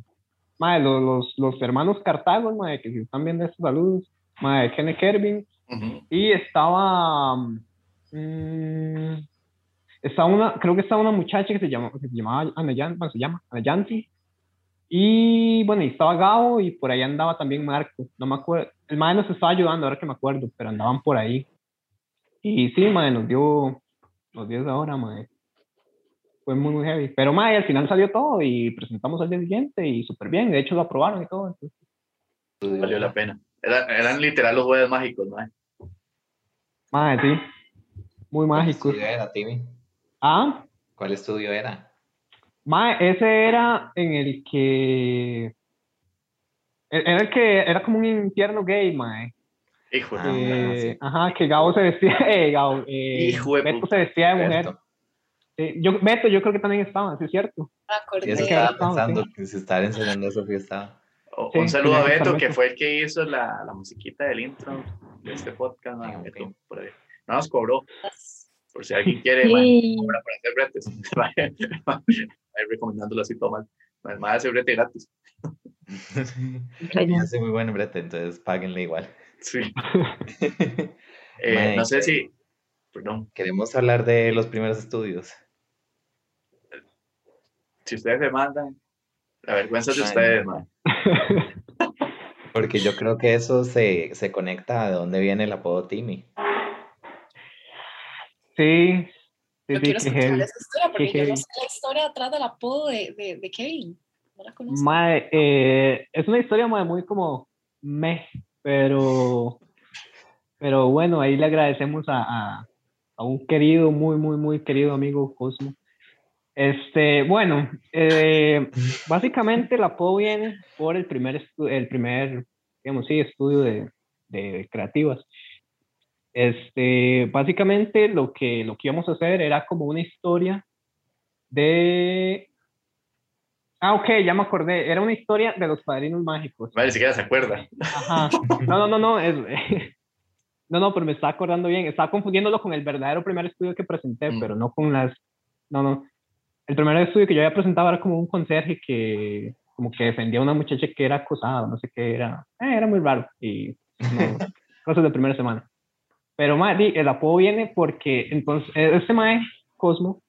madre, los, los, los hermanos Cartago, madre, que si están viendo estos saludos, madre, Kenneth Kervin, Ujú. y estaba, mm, estaba una, creo que estaba una muchacha que se, que se llamaba Anayan, bueno, se llama Anayanti, y bueno, y estaba Gabo, y por ahí andaba también Marco, no me acuerdo, el madre nos estaba ayudando, ahora que me acuerdo, pero andaban por ahí. Y sí, madre, nos dio, nos dio esa hora, madre. Fue muy, muy heavy. Pero, madre, al final salió todo y presentamos al día siguiente y súper bien. De hecho, lo aprobaron y todo. entonces, Valió la pena. Era- eran literal los jueves mágicos, man. madre, sí. Muy ¿Cuál mágicos. estudio era, Timmy? Ah, ¿Cuál estudio era? madre, ese era en el que... Era el que era como un infierno gay, madre. Hijo de Eh. Ajá, que Gabo se vestía, eh, Gabo, eh, Hijo de Beto se vestía de mujer. Sí, yo, Beto, yo creo que también estaba, ¿sí es cierto? Acordé. Que estaba pensando sí. que se estaba enseñando eso que estaba. O- Sí, un saludo a Beto, que fue el que hizo la, la musiquita del intro de este podcast. man, Ah, ok. Beto, por ahí. No nos cobró, por si alguien quiere, man, Sí. cobra por hacer bretes. Ahí recomendándolo así todo mal. Además, hace brete gratis. Yo soy muy bueno en brete, entonces páguenle igual. Sí. Eh, Man, no sé si. Perdón. Queremos hablar de los primeros estudios. Si ustedes se mandan, la vergüenza es de ustedes, man. Porque yo creo que eso se, se conecta a de dónde viene el apodo Timmy. Sí, sí, Yo sí, quiero escuchar esa historia porque yo no sé la historia atrás del apodo de, de, de Kevin. No la conozco. Mae, eh, es una historia mae, muy como meh, pero, pero bueno, ahí le agradecemos a, a, a un querido, muy, muy, muy querido amigo Cosmo. Este, bueno, eh, básicamente el apodo viene por el primer, el primer, digamos, sí, estudio de, de creativas. Este, básicamente lo que, lo que íbamos a hacer era como una historia de Ah, ok, ya me acordé. Era una historia de los padrinos mágicos. Vale, ni siquiera se acuerda. Ajá. No, no, no, no. es- no, no, pero me estaba acordando bien. Estaba confundiéndolo con el verdadero primer estudio que presenté, Mm. pero no con las. No, no. El primer estudio que yo había presentado era como un conserje que como que defendía a una muchacha que era acosada, no sé qué era. Eh, era muy raro. Y no, cosas de primera semana. Pero di, el apodo viene porque entonces eh, este mae, Cosmo,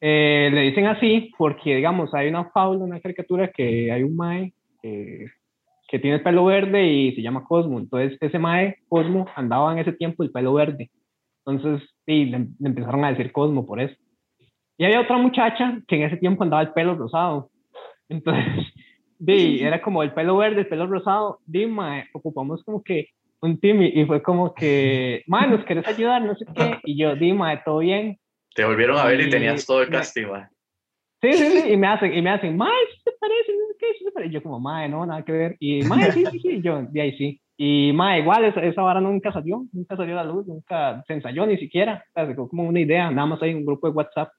eh, le dicen así porque, digamos, hay una fábula, una caricatura que hay un mae que, que tiene el pelo verde y se llama Cosmo. Entonces, ese mae, Cosmo, andaba en ese tiempo el pelo verde. Entonces, y le, empezaron a decir Cosmo por eso. Y había otra muchacha que en ese tiempo andaba el pelo rosado. Entonces, di, era como el pelo verde, el pelo rosado. Dime, ocupamos como que un team y fue como que, man, ¿nos querés ayudar? No sé qué. Y yo, Dima, todo bien. Te volvieron a ver y, tenías todo el casting, Sí, sí, sí, y me hacen, y me hacen, mae, ¿qué te parece? ¿Qué te parece? Y yo como, mae, no, nada que ver. Y mae, sí, sí, sí, y yo, de ahí sí. Y mae, igual, esa, esa vara nunca salió, nunca salió a la luz, nunca se ensayó ni siquiera. O sea, se quedó como una idea, nada más hay un grupo de WhatsApp.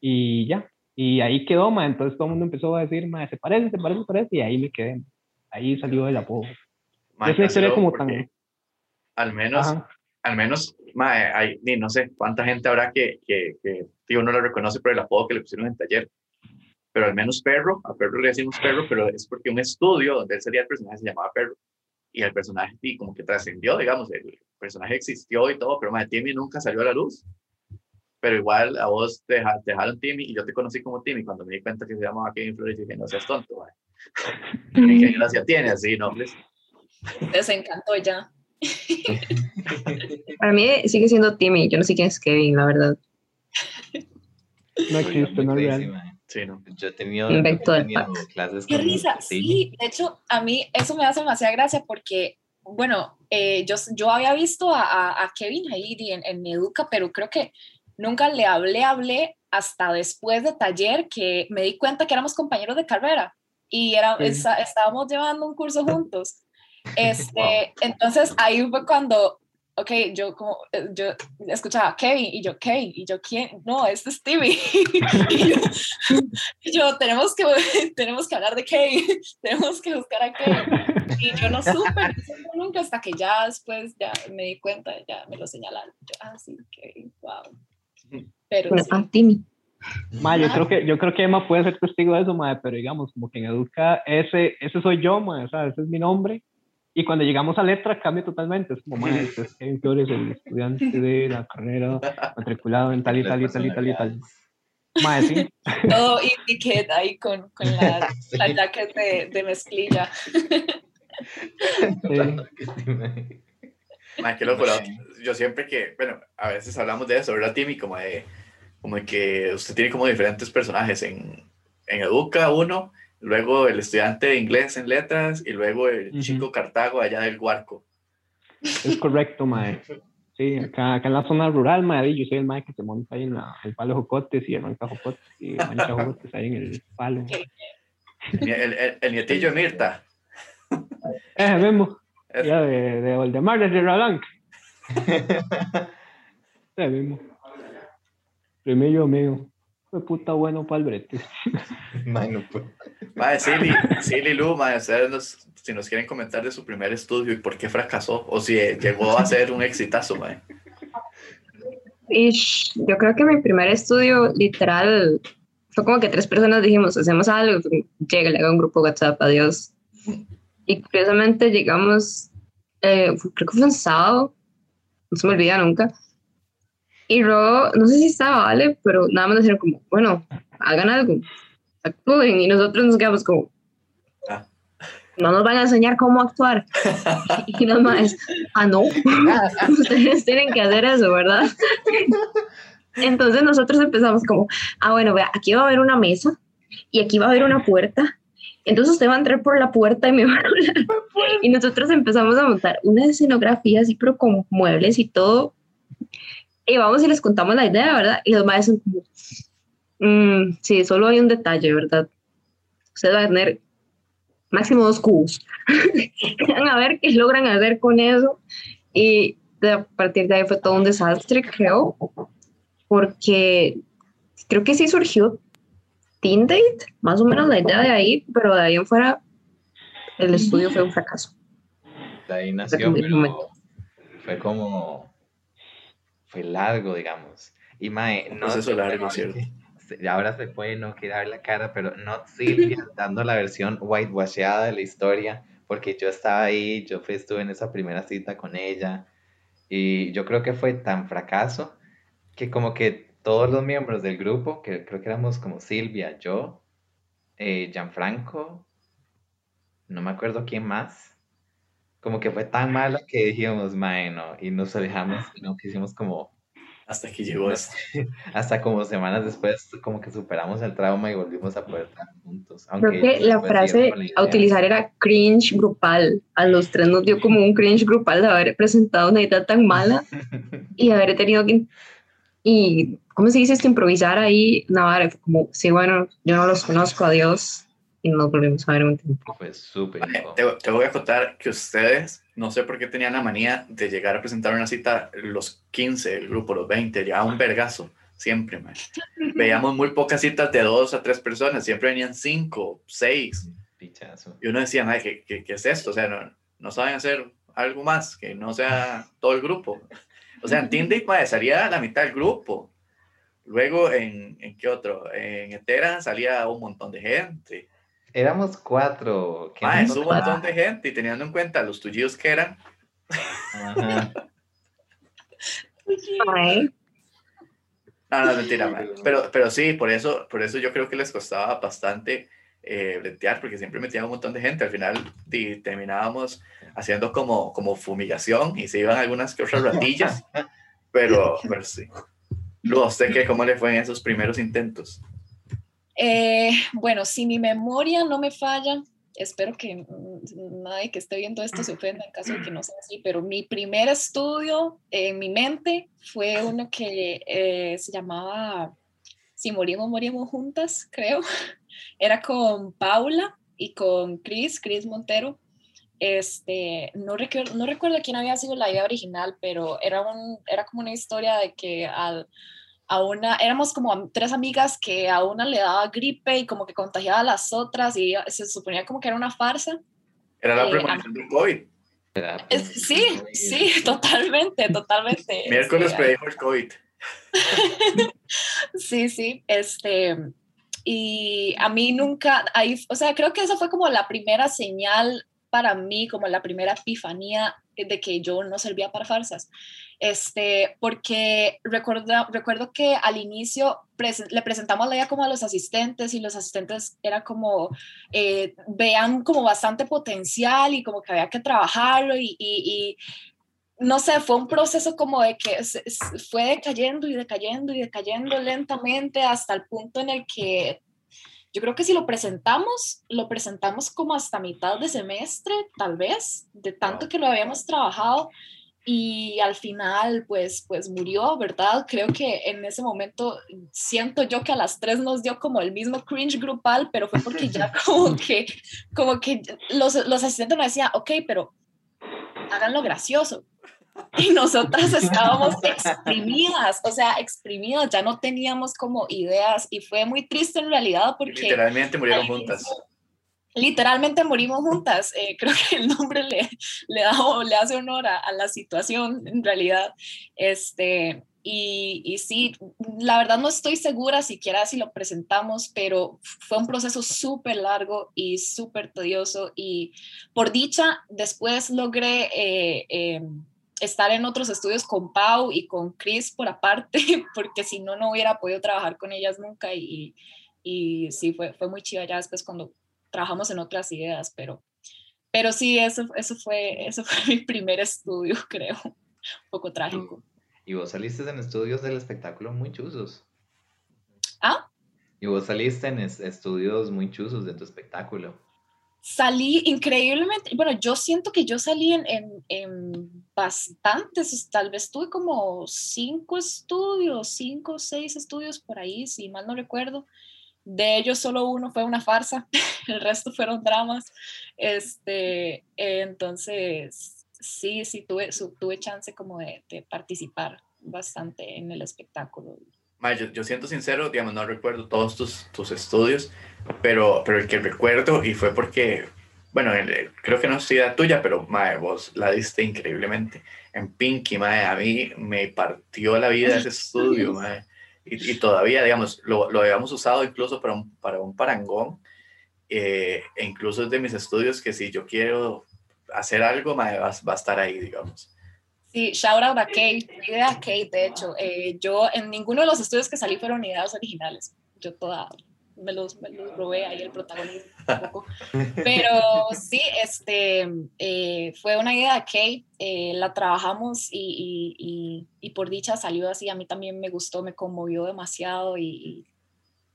Y ya, y ahí quedó, mae. Entonces todo el mundo empezó a decir, mae, se parece, se parece, se parece, y ahí me quedé. Ahí salió el apodo. es una historia como tan... Al menos, al menos, mae, hay, ni no sé cuánta gente habrá que, que, que tío, uno lo reconoce por el apodo que le pusieron en el taller. Pero al menos perro, a perro le decimos perro, pero es porque un estudio donde él sería el personaje se llamaba perro. Y el personaje, y como que trascendió, digamos, el personaje existió y todo, pero mae, Timmy nunca salió a la luz. Pero igual a vos te, te dejaron Timmy y yo te conocí como Timmy cuando me di cuenta que se llamaba Kevin Flores y dije, no seas tonto, mae. ¿Qué gracia tiene así, nombres? Les encantó ya. Para mí sigue siendo Timmy, yo no sé quién es Kevin, la verdad. No existe, no es Sí, no. Yo he tenido, tenido clases Qué risa, sí. De hecho, a mí eso me hace demasiada gracia porque, bueno, eh, yo, yo había visto a, a, Kevin ahí en, en Educa, pero creo que nunca le hablé, hablé hasta después de taller que me di cuenta que éramos compañeros de carrera y era, estábamos llevando un curso juntos. Este, Entonces ahí fue cuando, ok, yo como, eh, yo escuchaba Kevin y yo, Kevin, y yo, ¿quién? No, este es Stevie. y, yo, tenemos, que, tenemos que hablar de Kevin, tenemos que buscar a Kevin. Y yo no supe nunca hasta que ya después ya me di cuenta, ya me lo señalaron. Yo, ah, sí, Kevin, wow. Pero sí. Timmy. Ma, yo creo que yo creo que Emma puede ser testigo de eso, ma, pero digamos, como que en Educa, ese, ese soy yo, ma, o sea, ese es mi nombre, y cuando llegamos a letra cambia totalmente. Es como, más este es Kevin Flores, el estudiante de la carrera, matriculado en tal y tal y tal y tal y tal. Más, ¿sí? Todo etiquet ahí con, con la, la jacket de, de mezclilla. Sí. Más que loco, yo siempre que, bueno, a veces hablamos de eso, ¿verdad, Timmy? Como de, como de que usted tiene como diferentes personajes en, en Educa, uno, luego el estudiante de inglés en letras y luego el chico Cartago allá del Guarco. Es correcto, mae. Sí, acá, acá en la zona rural, mae, yo soy el mae que se monta ahí en la, el palo Jocotes y arranca Jocotes y mancha Jocotes ahí en el palo. El, el, el nietillo de Mirta. Eh, mismo. Ya de, de Oldemar, desde Ralanc. Ese mismo. Primero mío fue puta bueno para el brete. Bueno, pues. Madre, Silly, Silly Lu, madre, ustedes nos, si nos quieren comentar de su primer estudio y por qué fracasó, o si llegó a ser un exitazo, madre. yo creo que mi primer estudio, literal, fue como que tres personas dijimos, hacemos algo, llega, le hago un grupo WhatsApp, adiós. Y curiosamente llegamos, eh, creo que fue un sábado, no se me olvida nunca, y Ro, no sé si estaba, ¿vale? Pero nada más dijeron como, bueno, hagan algo, actúen. Y nosotros nos quedamos como, ah. no nos van a enseñar cómo actuar. y nada más, ah, no, ustedes tienen que hacer eso, ¿verdad? Entonces nosotros empezamos como, ah, bueno, vea, aquí va a haber una mesa y aquí va a haber una puerta. Entonces usted va a entrar por la puerta y me va a hablar. Y nosotros empezamos a montar una escenografía así, pero con muebles y todo y vamos y les contamos la idea, ¿verdad? Y los maestros son como, mm, sí, solo hay un detalle, ¿verdad? Usted va a tener máximo dos cubos. Van a ver qué logran hacer con eso. Y a partir de ahí fue todo un desastre, creo, porque creo que sí surgió Teen Date, más o menos la idea de ahí, pero de ahí en fuera el estudio fue un fracaso. De ahí nació, pero fue como fue largo, digamos. Y Mae, no. Proceso largo, ¿cierto? Ahora se puede no quedar la cara, pero no Silvia dando la versión whitewasheada de la historia, porque yo estaba ahí, yo fui, estuve en esa primera cita con ella, y yo creo que fue tan fracaso que como que todos los miembros del grupo, que creo que éramos como Silvia, yo, eh, Gianfranco, no me acuerdo quién más, como que fue tan malo que dijimos, mae, no, y nos dejamos, no quisimos como Hasta que llegó esto. Hasta como semanas después, como que superamos el trauma y volvimos a poder estar juntos. Creo que la frase a utilizar era cringe grupal. A los tres nos dio como un cringe grupal de haber presentado una idea tan mala y haber tenido que. Y, ¿cómo se dice esto? Improvisar ahí. Navarre, como, sí, bueno, yo no los conozco, adiós. Y nos volvimos a ver un tiempo. Pues súper. Te, te voy a contar que ustedes no sé por qué tenían la manía de llegar a presentar una cita los 15, el grupo, los 20, ya un vergazo, siempre, man. Veíamos muy pocas citas de dos a tres personas, siempre venían cinco, seis. Pichazo. Y uno decía, ¿qué, qué, qué es esto? O sea, no, no saben hacer algo más, que no sea todo el grupo. O sea, en Tinder salía la mitad del grupo. Luego, ¿en, ¿en qué otro? En Etera salía un montón de gente. Éramos cuatro. Ah, es un montón de gente y teniendo en cuenta los tuyos que eran. Ajá. no, no, mentira, Pero, pero sí, por eso, por eso yo creo que les costaba bastante eh, bretear, porque siempre metían un montón de gente. Al final terminábamos haciendo como, como fumigación y se iban algunas que otras ratillas. pero, pero sí. Luego, ¿usted qué? ¿Cómo le fue en esos primeros intentos? Eh, bueno, si mi memoria no me falla, espero que nadie que esté viendo esto se ofenda en caso de que no sea así, pero mi primer estudio en mi mente fue uno que eh, se llamaba Si morimos, morimos juntas, creo. Era con Paula y con Chris, Chris Montero. Este, no, recuerdo, no recuerdo quién había sido la idea original, pero era, un, era como una historia de que al a una, éramos como tres amigas que a una le daba gripe y como que contagiaba a las otras y se suponía como que era una farsa. Era la eh, premonición del COVID. sí, sí, totalmente, totalmente. Miércoles este, predijo el COVID. sí, sí, este, y a mí nunca, ahí, o sea, creo que esa fue como la primera señal para mí, como la primera epifanía de que yo no servía para farsas. Este, porque recuerdo, recuerdo que al inicio le presentamos la idea como a los asistentes y los asistentes era como, eh, vean como bastante potencial y como que había que trabajarlo y, y, no sé, fue un proceso como de que fue decayendo y decayendo y decayendo lentamente hasta el punto en el que yo creo que si lo presentamos, lo presentamos como hasta mitad de semestre, tal vez, de tanto que lo habíamos trabajado y al final pues pues murió, ¿verdad? Creo que en ese momento siento yo que a las tres nos dio como el mismo cringe grupal, pero fue porque ya como que como que los, los asistentes nos decían, ok, pero háganlo gracioso. Y nosotras estábamos exprimidas, o sea, exprimidas, ya no teníamos como ideas y fue muy triste en realidad porque... Literalmente murieron juntas literalmente morimos juntas. Eh, creo que el nombre le, le, da, le hace honor a, la situación en realidad. Este, y, y, sí, la verdad no estoy segura siquiera si lo presentamos, pero fue un proceso súper largo y súper tedioso. Y por dicha, después logré... Eh, em, estar en otros estudios con Pau y con Chris por aparte, porque si no, no hubiera podido trabajar con ellas nunca y, y sí, fue, fue muy chido ya después cuando trabajamos en otras ideas, pero, pero sí, eso, eso, fue, eso fue mi primer estudio, creo, un poco trágico. Y vos saliste en estudios del espectáculo muy chuzos. ¿Ah? Y vos saliste en estudios muy chuzos de tu espectáculo. Salí increíblemente, bueno, yo siento que yo salí en, en, en bastantes, tal vez tuve como cinco estudios, cinco o seis estudios por ahí, si mal no recuerdo. De ellos solo uno fue una farsa, el resto fueron dramas. Este, entonces, sí, sí, tuve, tuve chance como de, participar bastante en el espectáculo. Yo, yo, siento sincero, digamos, no recuerdo todos tus, tus estudios, pero, pero el que recuerdo, y fue porque, bueno, creo que no es idea tuya, pero mae, vos la diste increíblemente. En Pinky, mae, a mí me partió la vida ese estudio, mae y, todavía, digamos, lo, lo, habíamos usado incluso para un, para un parangón, eh, e incluso de mis estudios que si yo quiero hacer algo, va, va, a estar ahí, digamos. Sí, shout out a Kate, idea a Kate, de hecho. Eh, yo en ninguno de los estudios que salí fueron ideas originales, yo toda me los, me los robé ahí el protagonismo un poco. Pero sí, este, eh, fue una idea de Kate, eh, la trabajamos y, y, y, por dicha salió así, a mí también me gustó, me conmovió demasiado y,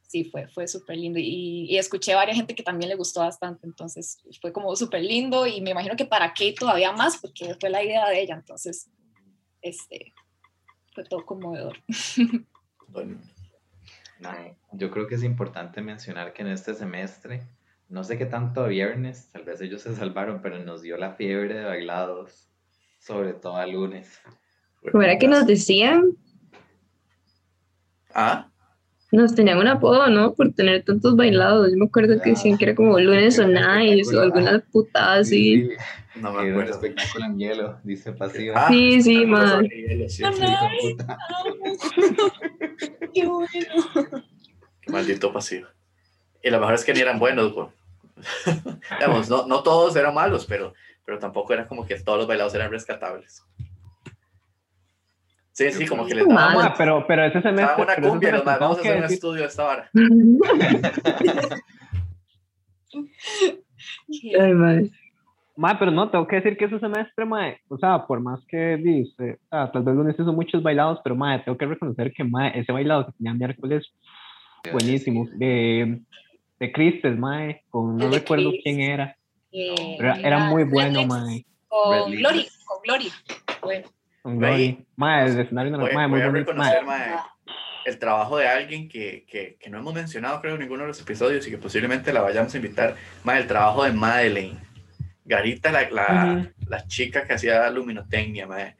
sí, fue, fue súper lindo. Y, escuché a varias gente que también le gustó bastante, entonces fue como súper lindo y me imagino que para Kate todavía más, porque fue la idea de ella, entonces, este, fue todo conmovedor. yo creo que es importante mencionar que en este semestre, no sé qué tanto a viernes, tal vez ellos se salvaron, pero nos dio la fiebre de bailados, sobre todo a lunes. ¿Cómo era que nos decían? ¿Ah? Nos tenían un apodo, ¿no? Por tener tantos bailados. Yo me acuerdo que decían que era como lunes o nice o alguna putada así. No me acuerdo. espectáculo en hielo, dice pasiva. Ah, sí, sí, man. Qué bueno. Qué maldito pasivo. Y lo mejor es que ni eran buenos, güey. Digamos, no, no todos eran malos, pero, pero tampoco era como que todos los bailados eran rescatables. Sí, sí, como que les daba. pero, pero ese semestre. una cumbia, nos vamos a hacer un estudio esta hora. Ay, madre. Ma, pero no, tengo que decir que ese semestre, ma, o sea, por más que dice, tal vez lunes hizo muchos bailados, pero ma, tengo que reconocer que ma, ese bailado que tenía miércoles, buenísimo, de, de Cristes, ma, con, no recuerdo quién era, pero era, muy bueno, ma. Con Glory, con Glory, bueno. Voy, a reconocer el trabajo de alguien que, que, que, no hemos mencionado, creo, en ninguno de los episodios y que posiblemente la vayamos a invitar. Mae, el trabajo de Madeleine. Garita, la, la, la chica que hacía luminotecnia, mae.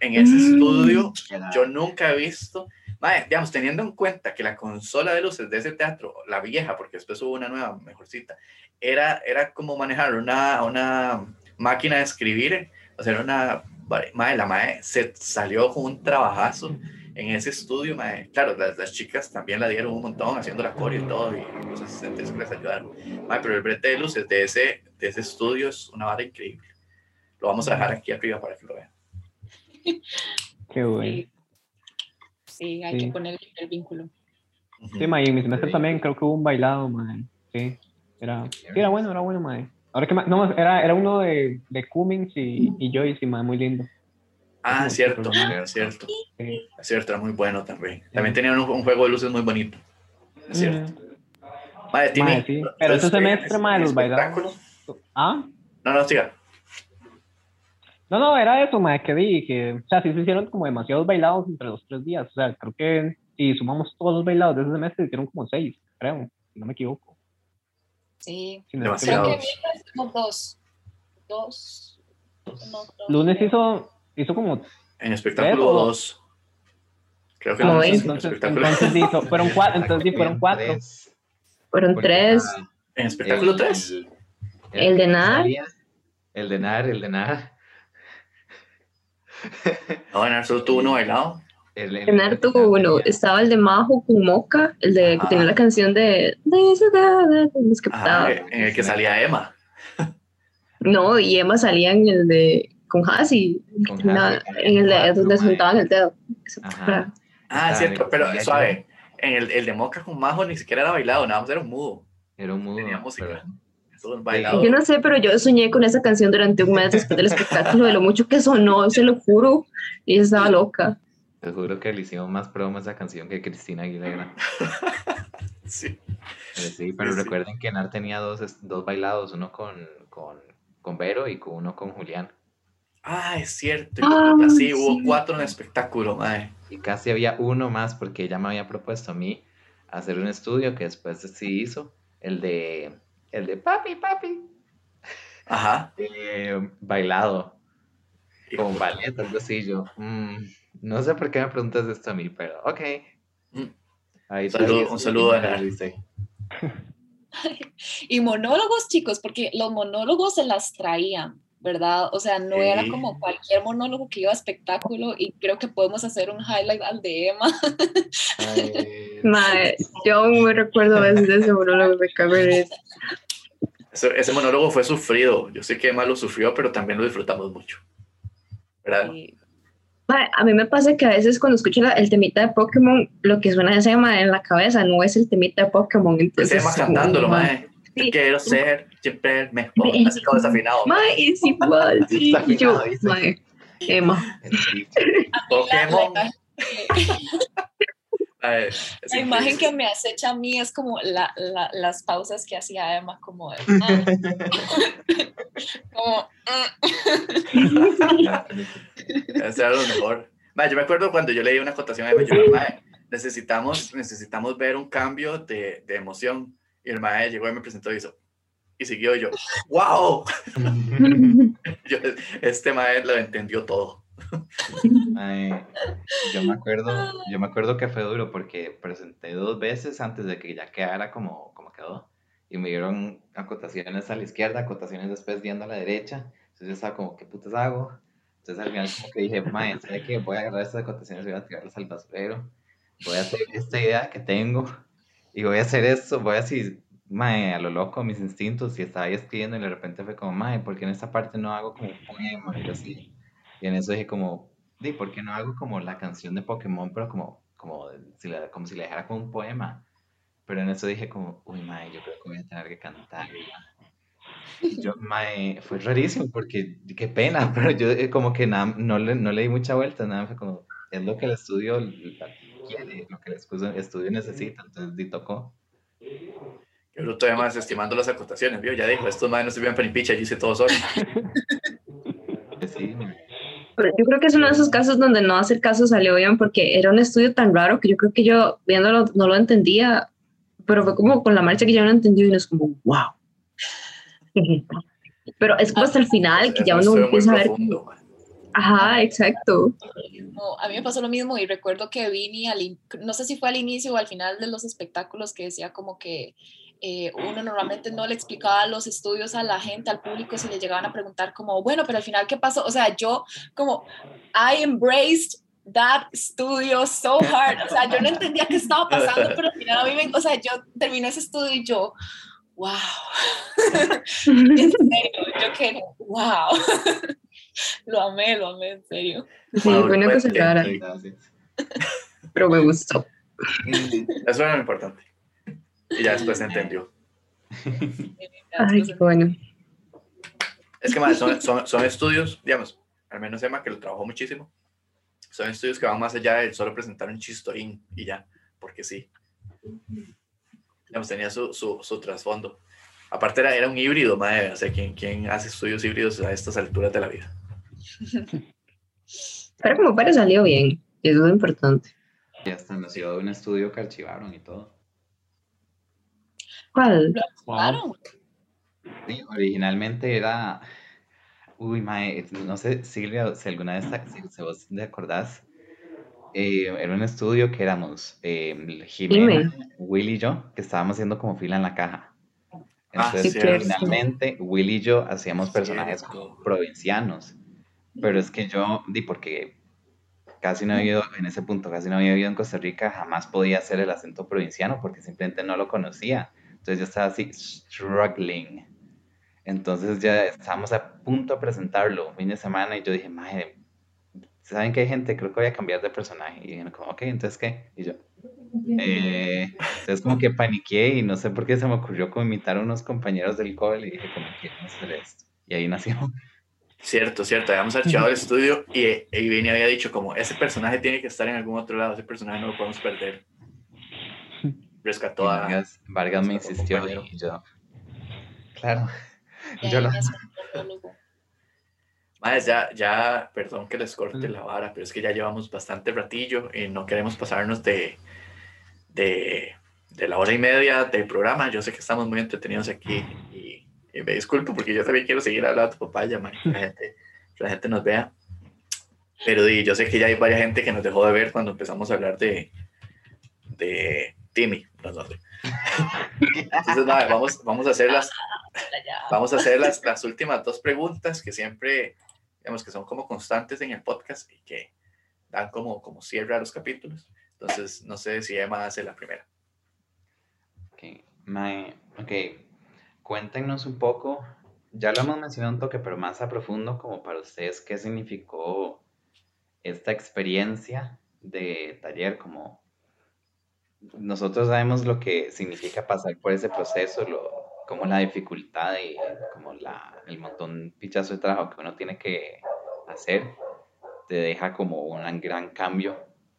En ese mm. estudio, yo nunca he visto. Mae, digamos, teniendo en cuenta que la consola de luces de ese teatro, la vieja, porque después hubo una nueva, mejorcita, era, era como manejar una, una máquina de escribir, o sea, una Mae, la mae se salió con un trabajazo en ese estudio, mae. Claro, las, las, chicas también la dieron un montón haciendo la core y todo, y los asistentes que les ayudaron. Mae, pero el brete de luces de ese, de ese estudio es una vara increíble. Lo vamos a dejar aquí arriba para que lo vean. Qué bueno. Sí, hay que poner el vínculo. Sí, mae, y en mi semestre también creo que hubo un bailado, mae. Sí, era, era bueno, era bueno, mae. Ahora que no, era, era uno de, de Cummings y, y Joyce, y muy lindo. Ah, cierto, es cierto. Es cierto, era muy bueno también. También tenía un, un, juego de luces muy bonito. Es cierto. Madre, tiene, sí. Pero ese semestre, madre, los bailados. ¿Ah? No, no, siga. No, no, era eso, madre, que vi, que, o sea, sí se hicieron como demasiados bailados entre los tres días. O sea, creo que si sumamos todos los bailados de ese semestre, hicieron como seis, creo, si no me equivoco. Sí, creo que dos. Dos. Lunes hizo, hizo como. En espectáculo dos. Creo que no, entonces, entonces hizo, fueron cuatro, entonces sí, fueron cuatro. Fueron tres. ¿En espectáculo el, tres? El, el, de NAR. El de NAR, el de NAR. No, NAR solo tuvo uno bailado. En Arto, bueno, estaba el de Majo con Moca, el de que tenía la canción de de en el que salía Emma. No, y Emma salía en el de con Hasi, en el de donde se juntaban el dedo. Ah, cierto, pero suave. En el, el de Moca con Majo ni siquiera era bailado, nada más era un mudo. Era un mudo. Tenía música. Yo no sé, pero yo soñé con esa canción durante un mes después del espectáculo, de lo mucho que sonó, se lo juro, y estaba loca. Te juro que le hicimos más promo a esa canción que Cristina Aguilera. sí. Pero sí, pero recuerden que Nar tenía dos, dos bailados, uno con, con, con Vero y con uno con Julián. Ah, es cierto. sí, hubo cuatro en el espectáculo. Y casi había uno más porque ella me había propuesto a mí hacer un estudio que después sí hizo, el de, el de papi, papi. Ajá. Eh, bailado. Con ballet, algo así, yo. Mm, no sé por qué me preguntas esto a mí, pero ok. Mm. Un saludo a la Y monólogos, chicos, porque los monólogos se las traían, ¿verdad? O sea, no era como cualquier monólogo que iba a espectáculo y creo que podemos hacer un highlight al de Emma. Madre, yo aún me recuerdo a veces de ese monólogo, de cago ese, ese monólogo fue sufrido. Yo sé que Emma lo sufrió, pero también lo disfrutamos mucho. ¿Verdad? A mí me pasa que a veces cuando escucho el temita de Pokémon, lo que suena ese mae en la cabeza no es el temita de Pokémon. Entonces, se cantándolo, mae. Sí. Quiero ser siempre el mejor. Así como desafinado. Mae, es igual. Sí, yo, mae. Emma. Pokémon. la imagen que me acecha a mí es como la, la, las pausas que hacía Emma, como de, como, Eso era lo mejor. yo me acuerdo cuando yo leí una acotación a Emma, yo necesitamos, necesitamos ver un cambio de, de emoción. Y el maestro llegó y me presentó y hizo, y siguió yo, ¡wow! yo, este maestro lo entendió todo yo me acuerdo, yo me acuerdo que fue duro porque presenté dos veces antes de que ya quedara como, como quedó. Y me dieron acotaciones a la izquierda, acotaciones después viendo a la derecha. Entonces yo estaba como, ¿qué putas hago? Entonces al final como que dije, mae, ¿sabes qué? Voy a agarrar estas acotaciones y voy a tirarlas al basurero. Voy a hacer esta idea que tengo y voy a hacer esto. Voy a decir, mae, a lo loco, mis instintos. Y estaba ahí escribiendo y de repente fue como, mae, ¿por qué en esta parte no hago como un poema? Y así. Y en eso dije como, di, ¿por qué no hago como la canción de Pokémon, pero como, como, si la, como si le dejara como un poema? Pero en eso dije como, uy, mae, yo creo que voy a tener que cantar. Y yo, mae, fue rarísimo porque qué pena, pero yo eh, como que nada, no, le, no le di mucha vuelta, nada, fue como, es lo que el estudio quiere, lo que el estudio necesita, entonces di tocó. Yo lo estoy más estimando las acotaciones, ¿vio? Ya dijo, estos madres no sirven para ni picha, yo hice todo solo. sí, yo creo que es uno de esos casos donde no hacer caso salió bien porque era un estudio tan raro que yo creo que yo viéndolo no lo entendía, pero fue como con la marcha que yo no entendí y no es como, wow. Pero es como hasta el final que ya uno empieza a ver. Ajá, exacto. a mí me pasó lo mismo y recuerdo que Vini, al, no sé si fue al inicio o al final de los espectáculos, que decía como que eh, uno normalmente no le explicaba los estudios a la gente, al público, si le llegaban a preguntar como, bueno, pero al final, ¿qué pasó? O sea, yo como, I embraced that studio so hard, o sea, yo no entendía qué estaba pasando, pero al final a mí me, o sea, yo terminé ese estudio y yo, wow, en serio, yo que, wow, lo amé, lo amé, en serio. Sí, fue una cosa rara, pero me gustó. Eso era lo importante. Y ya después se entendió. Ay, qué bueno. Es que más, son, son, estudios, digamos, al menos Emma que lo trabajó muchísimo, son estudios que van más allá de solo presentar un chistorín y ya, porque sí. Digamos, tenía su, su, su trasfondo. Aparte era, era un híbrido, madre, o sea, ¿quién, ¿quién hace estudios híbridos a estas alturas de la vida? Pero como para salió bien, eso es importante. Y hasta nació de un estudio que archivaron y todo. ¿Cuál? Sí, originalmente era. Uy, mae, no sé, Silvia, si alguna vez si, vos te acordás, eh, era un estudio que éramos eh, Jimena, Willy y yo, que estábamos haciendo como fila en la caja. Ah, Entonces, originalmente, Willy y yo hacíamos personajes provincianos. Pero es que yo, di porque casi no había ido, en ese punto, casi no había vivido en Costa Rica, jamás podía hacer el acento provinciano porque simplemente no lo conocía. Entonces yo estaba así, struggling. Entonces ya estábamos a punto de presentarlo fin de semana y yo dije, madre, ¿saben que hay gente? Creo que voy a cambiar de personaje. Y yo, como, ok, entonces qué? Y yo, eh, entonces como que paniqué y no sé por qué se me ocurrió como imitar a unos compañeros del cole y dije, como, quiero hacer esto. Y ahí nació. Cierto, cierto, habíamos archivado el estudio y, y Vini había dicho como, ese personaje tiene que estar en algún otro lado, ese personaje no lo podemos perder rescató a... Vargas, Vargas me insistió y yo... Claro, yo lo... Más, ya, ya, perdón que les corte la vara, pero es que ya llevamos bastante ratillo y no queremos pasarnos de, de, de la hora y media del programa. Yo sé que estamos muy entretenidos aquí y, me disculpo porque yo también quiero seguir hablando papaya, man, que la gente, la gente nos vea. Pero yo sé que ya hay varias gente que nos dejó de ver cuando empezamos a hablar de, de, Timmy. Entonces, vamos, vamos a hacer las, vamos a hacer las, las últimas dos preguntas que siempre, digamos que son como constantes en el podcast y que dan como, como cierre a los capítulos. Entonces, no sé si Emma hace la primera. Ok, My, okay. cuéntenos un poco, ya lo hemos mencionado un toque, pero más a profundo, como para ustedes, ¿qué significó esta experiencia de taller, como nosotros sabemos lo que significa pasar por ese proceso, lo, como la dificultad y como la, el montón pichazo de trabajo que uno tiene que hacer, te deja como un gran cambio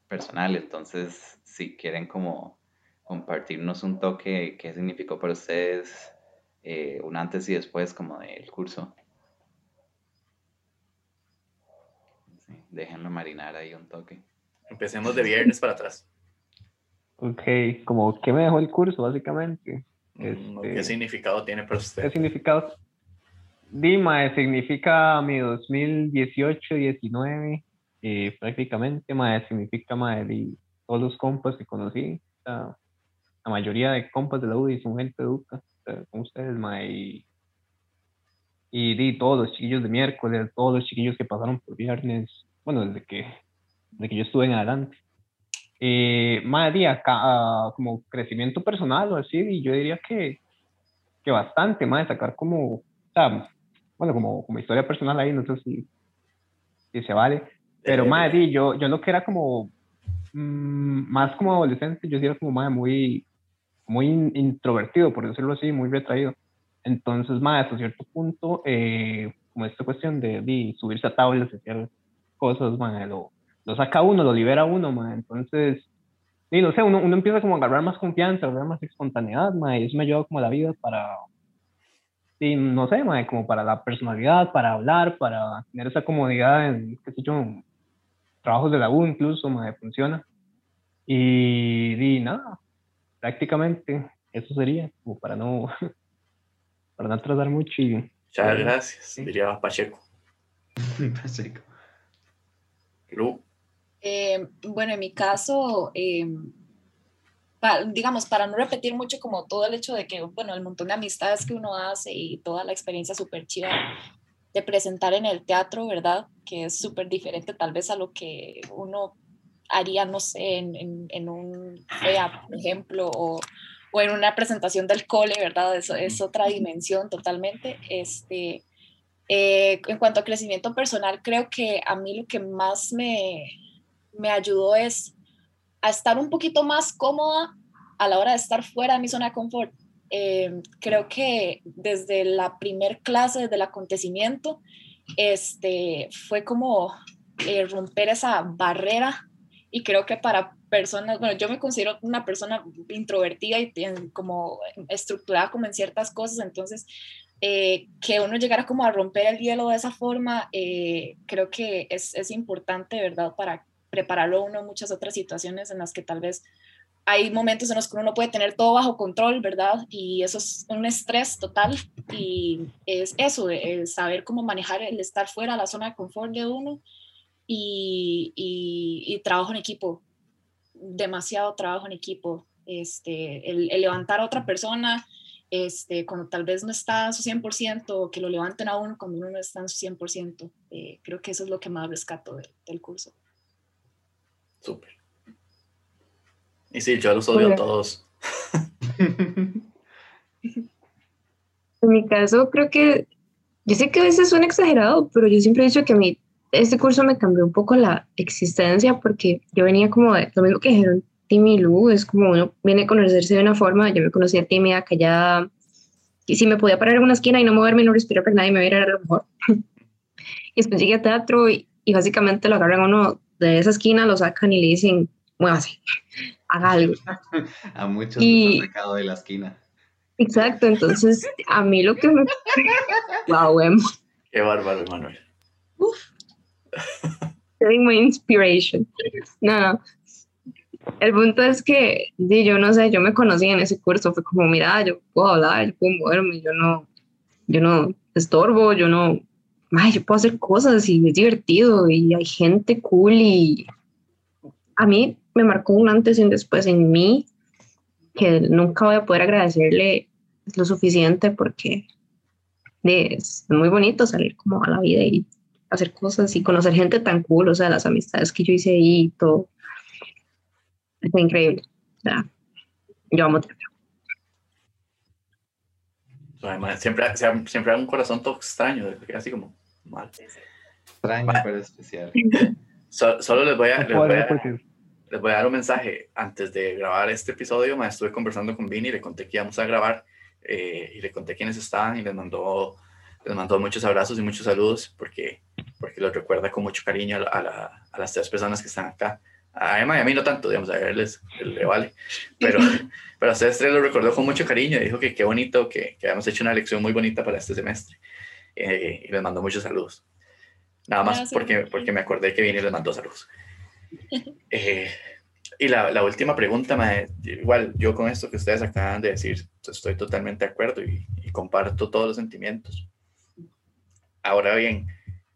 personal. Entonces, si quieren como compartirnos un toque, qué significó para ustedes eh, un antes y después como del curso. déjenlo marinar ahí un toque. Empecemos de viernes para atrás. Ok, como qué me dejó el curso, básicamente. Mm, ¿Qué este, significado tiene para usted? ¿Qué significado? Dima significa mi 2018-19, eh, prácticamente, mae, significa mae, todos los compas que conocí, la mayoría de compas de la UDI son gente educa, con ustedes, mae, y, y, todos los chiquillos de miércoles, todos los chiquillos que pasaron por viernes, bueno, desde que, desde que yo estuve en adelante. Eh, día, ah, como crecimiento personal o así, y yo diría que, que bastante, más sacar como, o sea, bueno, como, como historia personal ahí, no sé si, si se vale, pero eh, más yo, yo lo que era como, mm, más como adolescente, yo sí era como más muy, muy introvertido, por decirlo así, muy retraído. Entonces, más hasta cierto punto, eh, como esta cuestión de, de, subirse a tablas, hacer cosas, más lo, lo saca uno, lo libera uno, ma. Entonces, y no sé, uno, uno empieza como a agarrar más confianza, a agarrar más espontaneidad, ma, y eso me ayuda como la vida para, y no sé, ma, como para la personalidad, para hablar, para tener esa comodidad en, qué sé yo, trabajos de la U incluso, ma, funciona. Y, y nada, prácticamente eso sería, como para no, para no atrasar mucho y... Muchas gracias, diría Pacheco. Pacheco. Lu. Eh, bueno, en mi caso, eh, digamos, para no repetir mucho como todo el hecho de que, bueno, el montón de amistades que uno hace y toda la experiencia súper chida de presentar en el teatro, ¿verdad? Que es súper diferente tal vez a lo que uno haría, no sé, en, en, un FEA, por ejemplo, o, o, en una presentación del cole, ¿verdad? Eso es otra dimensión totalmente. Este, eh, en cuanto a crecimiento personal, creo que a mí lo que más me, me ayudó es a estar un poquito más cómoda a la hora de estar fuera de mi zona de confort. Eh, creo que desde la primer clase, desde el acontecimiento, este, fue como eh, romper esa barrera y creo que para personas, bueno, yo me considero una persona introvertida y como estructurada como en ciertas cosas, entonces eh, que uno llegara como a romper el hielo de esa forma, creo que es, es importante, ¿verdad? Para prepararlo uno en muchas otras situaciones en las que tal vez hay momentos en los que uno no puede tener todo bajo control, ¿verdad? Y eso es un estrés total y es eso, es saber cómo manejar el estar fuera de la zona de confort de uno y, y, trabajo en equipo, demasiado trabajo en equipo, este, el, levantar a otra persona este, cuando tal vez no está en su 100%, que lo levanten a uno cuando uno no está en su 100%, eh, creo que eso es lo que más rescato del curso. Súper. Y sí, yo los odio a todos. En mi caso, creo que, yo sé que a veces suena exagerado, pero yo siempre he dicho que a mí este curso me cambió un poco la existencia porque yo venía como de lo mismo que dijeron Timmy y Lu, es como uno viene a conocerse de una forma, yo me conocía tímida, callada, y si me podía parar en una esquina y no moverme, no respirar para nadie, me viera a lo mejor. y después llegué a teatro y, y básicamente lo agarran uno de esa esquina lo sacan y le dicen, muévase, haga algo. A muchos y, les sacado de la esquina. Exacto, entonces a mí lo que me... wow, emo. Qué bárbaro, Manuel. Uf. my inspiration. No, no. El punto es que, yo no sé, yo me conocí en ese curso, fue como, mira, yo puedo hablar, yo puedo moverme, yo no, yo no estorbo, yo no, ay, yo puedo hacer cosas y es divertido y hay gente cool y a mí me marcó un antes y un después en mí que nunca voy a poder agradecerle lo suficiente porque es muy bonito salir como a la vida y hacer cosas y conocer gente tan cool, o sea, las amistades que yo hice ahí y todo. Es increíble. O yo amo. Siempre, siempre hay un corazón todo extraño, así como mal. Extraño, pero especial. solo les voy, a, les, voy a, dar un mensaje. Antes de grabar este episodio, me estuve conversando con Vini, le conté que íbamos a grabar eh, y le conté quiénes estaban y les mandó, les mandó muchos abrazos y muchos saludos porque, porque los recuerda con mucho cariño a, a, las tres personas que están acá. A Emma y a mí no tanto, digamos, a él le vale, pero, pero a ustedes tres lo recordó con mucho cariño y dijo que qué bonito, que, que habíamos hecho una lección muy bonita para este semestre eh, y les mandó muchos saludos. Nada más porque, porque me acordé que Vini les mandó saludos. Eh, y la, la, última pregunta, igual yo con esto que ustedes acaban de decir, estoy totalmente de acuerdo y, comparto todos los sentimientos. Ahora bien,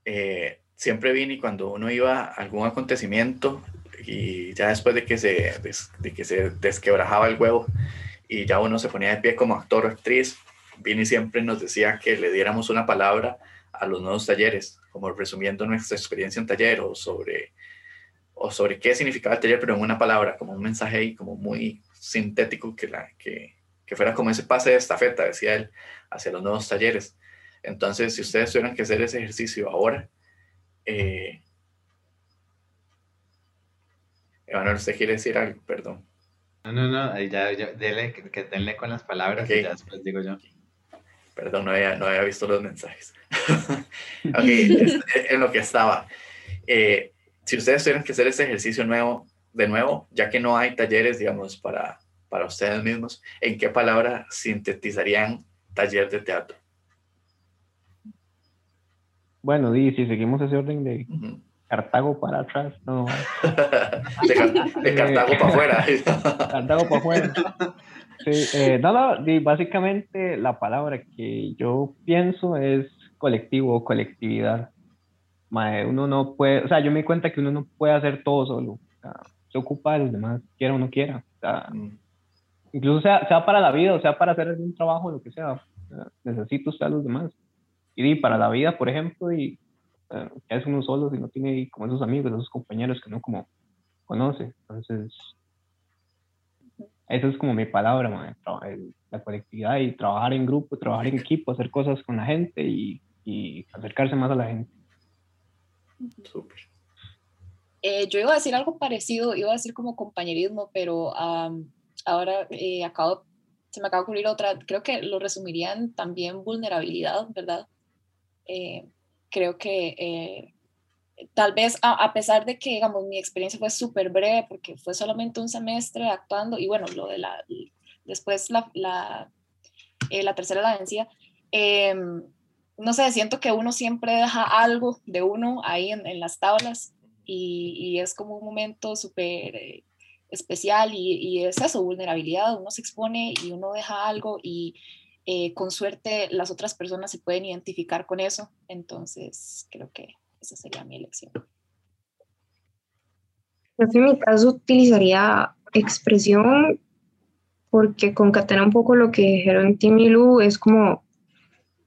eh, siempre Vini cuando uno iba a algún acontecimiento y ya después de que se, de que se desquebrajaba el huevo y ya uno se ponía de pie como actor o actriz, Vini siempre nos decía que le diéramos una palabra a los nuevos talleres, como resumiendo nuestra experiencia en taller o sobre, o sobre qué significaba el taller, pero en una palabra, como un mensaje ahí como muy sintético que, la, que, que fuera como ese pase de estafeta, decía él, hacia los nuevos talleres. Entonces, si ustedes tuvieran que hacer ese ejercicio ahora, eh, Emanuel, ¿usted quiere decir algo? Perdón. No, no, no, ya, ya dele, que, denle con las palabras y ya después digo yo. Perdón, no había, no había visto los mensajes. ok, en lo que estaba. Eh, si ustedes tuvieran que hacer ese ejercicio nuevo, de nuevo, ya que no hay talleres, digamos, para, para ustedes mismos, ¿en qué palabra sintetizarían taller de teatro? Bueno, y si seguimos ese orden de Cartago para atrás, no. de, Cartago para afuera. Cartago para afuera. Sí, eh, no, básicamente la palabra que yo pienso es colectivo o colectividad. uno no puede, o sea, yo me di cuenta que uno no puede hacer todo solo. se ocupa de los demás, quiera o no quiera. Mm. incluso sea, sea para la vida, o sea, para hacer algún trabajo, lo que sea. necesito usted a los demás. Y para la vida, por ejemplo, y que es uno solo si no tiene como esos amigos, esos compañeros que uno como conoce. Entonces, esa es como mi palabra, la colectividad y trabajar en grupo, trabajar en equipo, hacer cosas con la gente y, y acercarse más a la gente. Súper. Eh, yo iba a decir algo parecido, iba a decir como compañerismo, pero ahora eh, acabo, se me acaba de ocurrir otra, creo que lo resumirían también vulnerabilidad, ¿verdad? Eh, creo que tal vez a, pesar de que, digamos, mi experiencia fue súper breve porque fue solamente un semestre actuando y bueno, lo de la, después la, la, eh, la tercera la vencía, em, no sé, siento que uno siempre deja algo de uno ahí en, en las tablas y, y, es como un momento súper eh, especial y, y, es eso, vulnerabilidad, uno se expone y uno deja algo y eh, con suerte las otras personas se pueden identificar con eso, entonces creo que esa sería mi elección. en mi caso utilizaría expresión porque concatena un poco lo que dijeron Tim y Lu, es como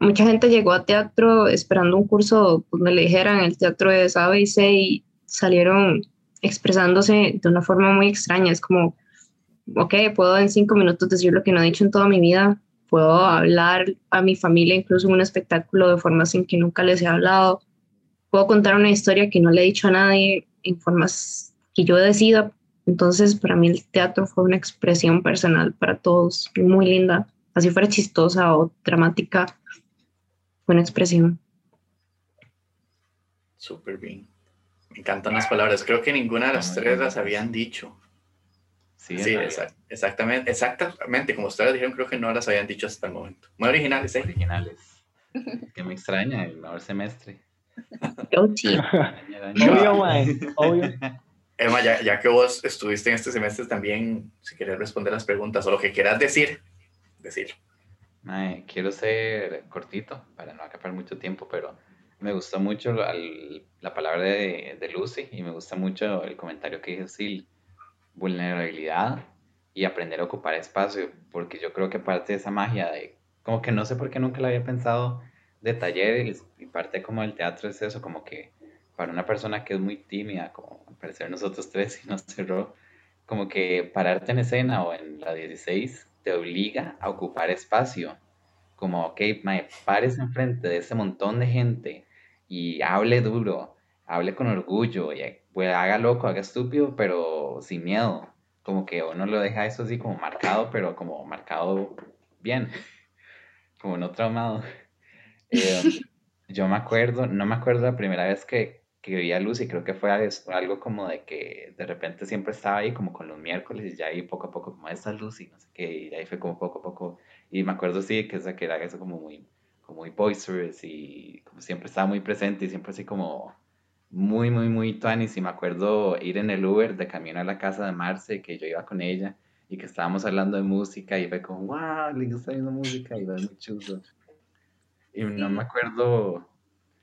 mucha gente llegó a teatro esperando un curso donde le dijeran el teatro de A, C y salieron expresándose de una forma muy extraña. Es como, ok, puedo en cinco minutos decir lo que no he dicho en toda mi vida, puedo hablar a mi familia incluso en un espectáculo de formas en que nunca les he hablado, puedo contar una historia que no le he dicho a nadie en formas que yo decida. Entonces, para mí el teatro fue una expresión personal para todos, muy linda. Así fuera chistosa o dramática, fue una expresión. Súper bien. Me encantan las palabras. Creo que ninguna de las tres las habían dicho. Sí, exactamente, exactamente. Como ustedes dijeron, creo que no las habían dicho hasta el momento. Muy originales, ¿eh? Originales. que me extraña el mejor semestre. Emma, ya, que vos estuviste en este semestre también, si querés responder las preguntas o lo que quieras decir, decir. quiero ser cortito para no acabar mucho tiempo, pero me gustó mucho la palabra de, de, Lucy y me gusta mucho el comentario que dijo Sil, vulnerabilidad y aprender a ocupar espacio, porque yo creo que parte de esa magia de, como que no sé por qué nunca la había pensado, de talleres y parte como el teatro es eso, como que para una persona que es muy tímida, como parecer nosotros tres y nos cerró, como que pararte en escena o en la 16 te obliga a ocupar espacio. Como, ok, me pares enfrente de ese montón de gente y hable duro, hable con orgullo y pues haga loco, haga estúpido, pero sin miedo. Como que uno lo deja eso así como marcado, pero como marcado bien, como no traumado. Eh, yo me acuerdo, no me acuerdo la primera vez que, que vi a Lucy, creo que fue algo como de que de repente siempre estaba ahí como con los miércoles y ya ahí poco a poco como esta Lucy, no sé qué, y ahí fue como poco a poco, y me acuerdo sí que, esa, que era eso como muy, como muy boisterous y como siempre estaba muy presente y siempre así como muy, muy, muy tuanis y me acuerdo ir en el Uber de camino a la casa de Marce, que yo iba con ella y que estábamos hablando de música y fue como, wow, le gusta viendo música y va muy chulo. Y no me acuerdo,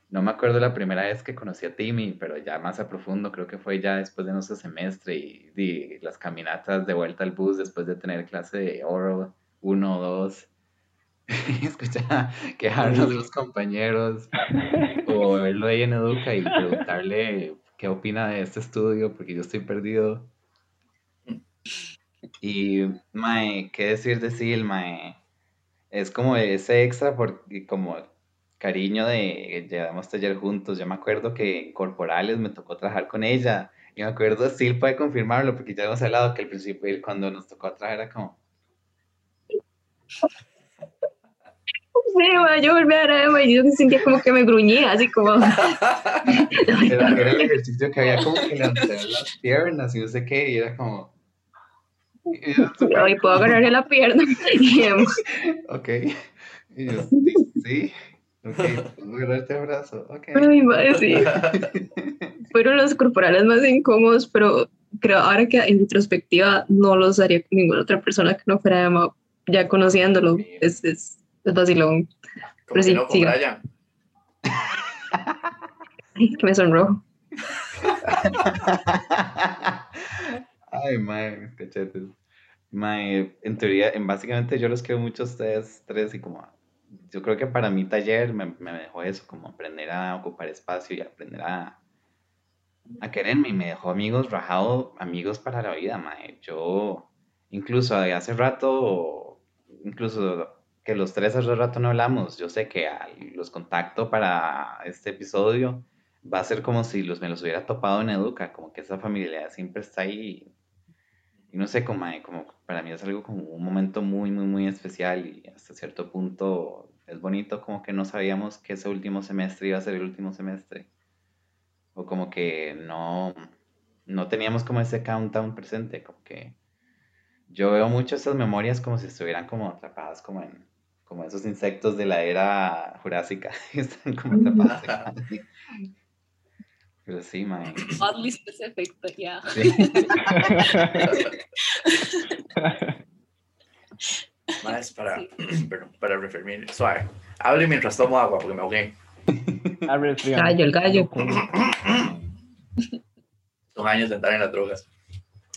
no me acuerdo la primera vez que conocí a Timmy, pero ya más a profundo, creo que fue ya después de nuestro semestre y, y las caminatas de vuelta al bus después de tener clase de oral 1 o 2 escuchar quejarnos de los compañeros o verlo ahí en Educa y preguntarle qué opina de este estudio porque yo estoy perdido. Y, Mae, ¿qué decir de Mae? Es como ese extra porque como cariño de llevamos taller juntos. Yo me acuerdo que en Corporales me tocó trabajar con ella. Y me acuerdo, Sil puede confirmarlo porque ya hemos hablado que al principio cuando nos tocó trabajar era como... Sí, yo volví a ver a Emma y yo sentía como que me gruñía, así como... era, era, el ejercicio que había como que levantar las piernas y no sé qué, y era como... Y puedo agarrarle la pierna. Ok. Y yo, sí, sí. Ok, puedo agarrarte el brazo. Ok. Ay, madre, sí. Fueron los corporales más incómodos, pero creo ahora que en retrospectiva no los haría con ninguna otra persona que no fuera Emma, ya conociéndolo. Es, es es vacilón. Pero sí. Ay, que me sonrojo. Ay, mae, cachetes. Mae, en teoría, en básicamente yo los quiero mucho a ustedes tres y como yo creo que para mi taller me, me, dejó eso, como aprender a ocupar espacio y aprender a, a quererme. Y me dejó amigos rajados, amigos para la vida, mae. Yo, incluso hace rato, incluso que los tres hace rato no hablamos. Yo sé que los contacto para este episodio va a ser como si los, me los hubiera topado en Educa, como que esa familia siempre está ahí. Y no sé, como, como para mí es algo como un momento muy, muy, muy especial y hasta cierto punto es bonito como que no sabíamos que ese último semestre iba a ser el último semestre. O como que no, no teníamos como ese countdown presente, como que yo veo mucho esas memorias como si estuvieran como atrapadas como en, como esos insectos de la era jurásica, están como atrapados. Pero sí, man. Oddly specific, but yeah. Más para, perdón, para referir, suave. Hable mientras tomo agua porque me ahogué. Gallo, el gallo. Son años de entrar en las drogas.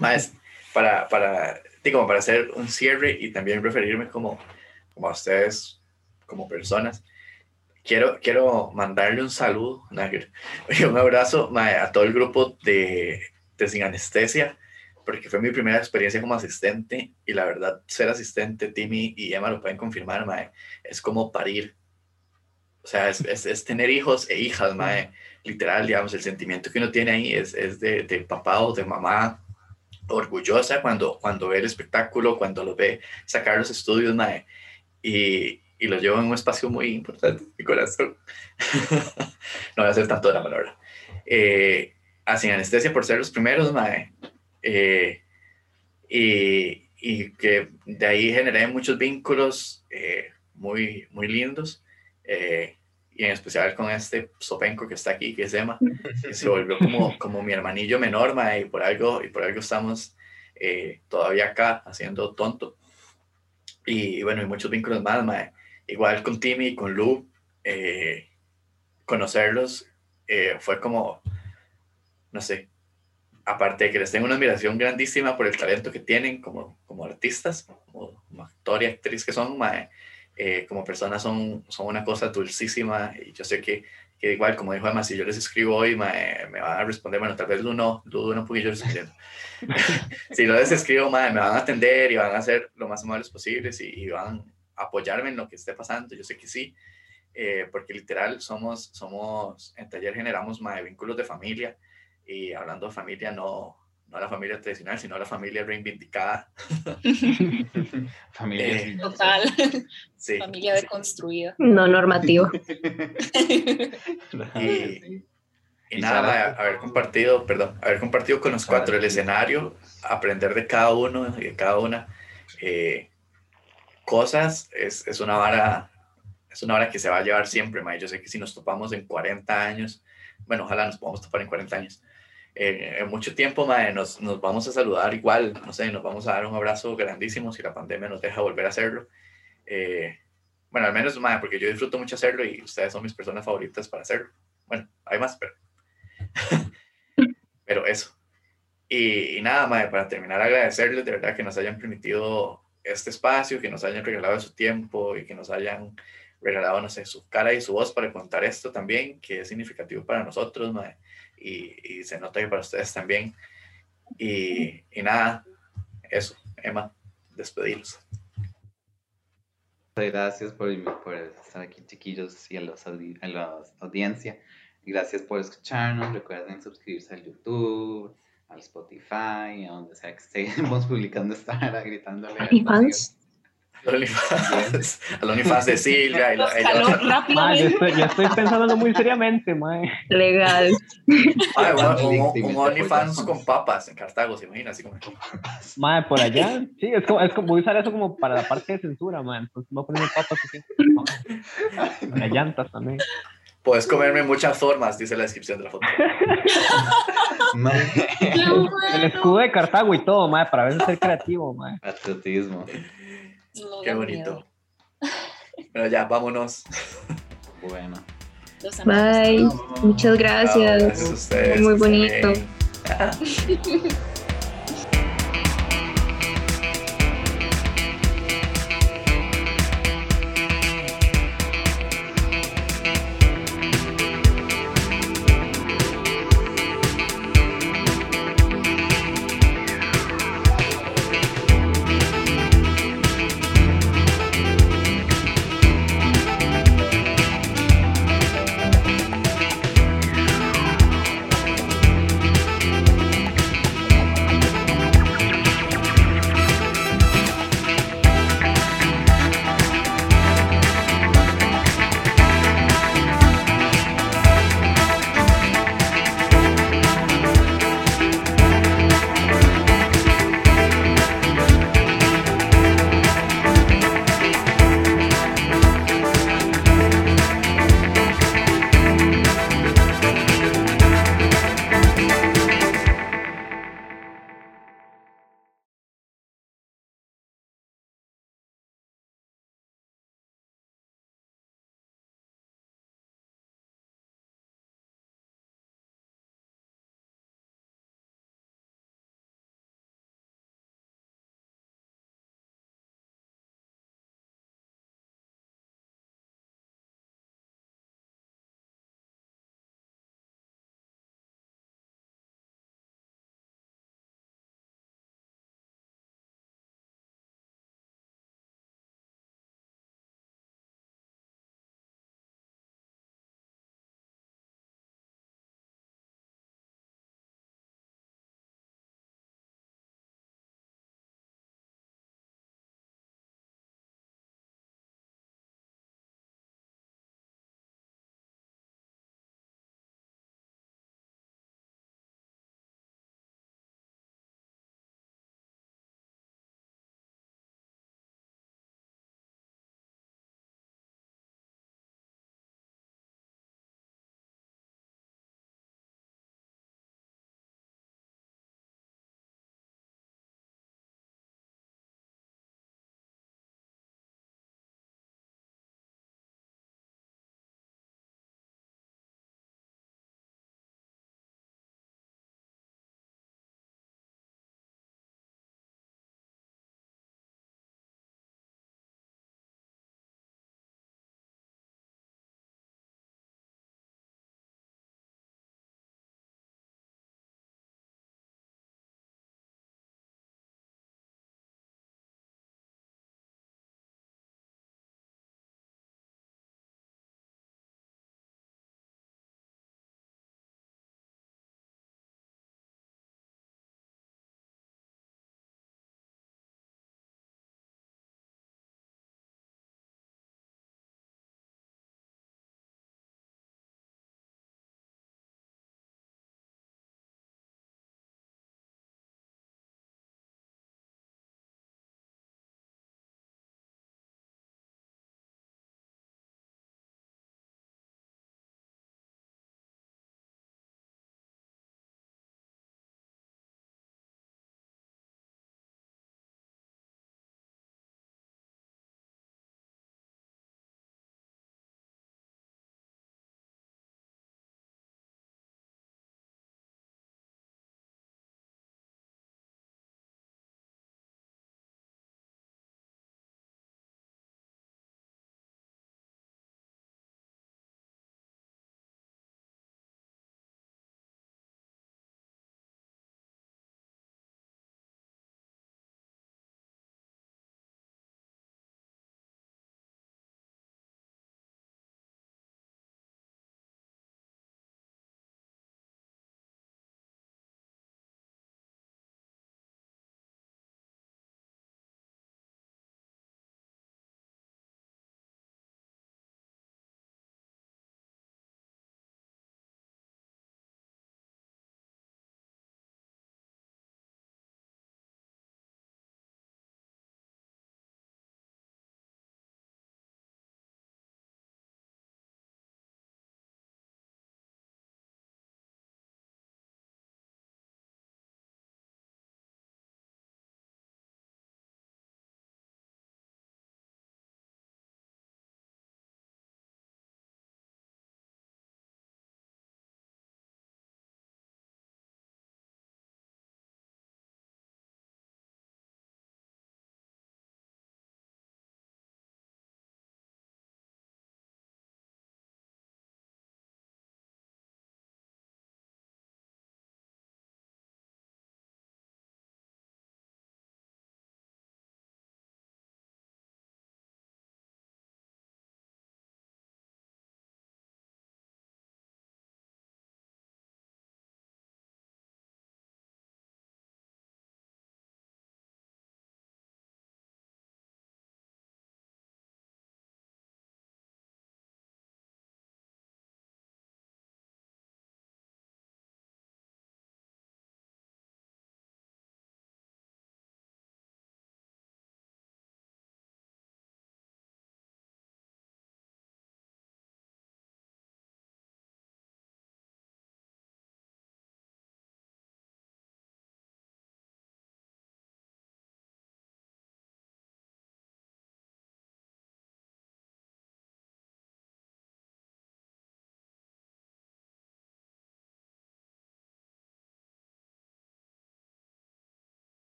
Más, para, para, como para hacer un cierre y también referirme como como a ustedes como personas. Quiero, quiero mandarle un saludo, un abrazo a todo el grupo de, de Sin Anestesia, porque fue mi primera experiencia como asistente y la verdad, ser asistente, Timmy y Emma lo pueden confirmar, mae, es como parir. O sea, es, es, tener hijos e hijas, mae. Literal, digamos, el sentimiento que uno tiene ahí es, es de, de papá o de mamá orgullosa cuando, cuando ve el espectáculo, cuando lo ve sacar los estudios, mae y, y los llevo en un espacio muy importante, mi corazón. no voy a hacer tanto de la palabra. Eh, hacen anestesia por ser los primeros, mae. Eh, y, y, que de ahí generé muchos vínculos eh, muy, muy lindos. Eh, y en especial con este sopenco que está aquí, que es Emma, que se volvió como, como mi hermanillo menor, mae, y por algo, y por algo estamos eh, todavía acá haciendo tonto. Y bueno, hay muchos vínculos más, mae. Igual con Timmy y con Lu, eh, conocerlos eh, fue como, no sé, aparte de que les tengo una admiración grandísima por el talento que tienen como, como artistas, como, actor y actriz que son, mae, eh, como personas son, son una cosa dulcísima y yo sé que, que igual, como dijo Emma, si yo les escribo hoy, mae, me van a responder, bueno, tal vez Lu no, Lu no, porque yo les escribo. si lo les escribo, madre, me van a atender y van a hacer lo más amables posibles y, van a apoyarme en lo que esté pasando. Yo sé que sí, eh, porque literal somos, somos, en taller generamos más vínculos de familia Y hablando de familia, no, no la familia tradicional, sino la familia reivindicada. familia. Eh, Total. Sí. Familia deconstruida. No normativo. Y, y nada, haber compartido, perdón, haber compartido con los cuatro el escenario, aprender de cada uno y de cada una eh, cosas, es, es una vara, es una vara que se va a llevar siempre, ma. Yo sé que si nos topamos en 40 años, bueno, ojalá nos podamos topar en 40 años, eh, en mucho tiempo, ma, nos, nos vamos a saludar igual, no sé, nos vamos a dar un abrazo grandísimo si la pandemia nos deja volver a hacerlo. Eh, bueno, al menos, ma, porque yo disfruto mucho hacerlo y ustedes son mis personas favoritas para hacerlo. Bueno, hay más, pero pero eso. Y, y nada, mae, para terminar, agradecerles de verdad que nos hayan permitido este espacio, que nos hayan regalado su tiempo y que nos hayan regalado, no sé, su cara y su voz para contar esto también, que es significativo para nosotros, mae, y, y se nota que para ustedes también. Y, y nada, eso, Emma, despediros. Muchas gracias por, por estar aquí, chiquillos, y a, los a la audiencia. Gracias por escucharnos. Recuerden suscribirse al YouTube, al Spotify, a donde sea que estemos publicando esta hora, gritándole. al OnlyFans. Al OnlyFans, de Silvia. Y Los la- Ma, yo rápidamente. estoy, yo estoy pensándolo muy seriamente, mae. Legal. Ay, un- OnlyFans con papas en Cartago, ¿se imagina? Así como... Mae, por allá. Sí, es como, es como voy a usar eso como para la parte de censura, mae. Entonces voy a poner papas así. Para llantas también. Puedes comerme muchas formas, dice la descripción de la foto. El escudo de Cartago y todo, mae, para ver ser creativo, mae. Patriotismo. No Qué bonito. miedo. Pero ya, vámonos. Bueno. Los amamos. Bye. Muchas gracias. gracias a ustedes. Muy bonito.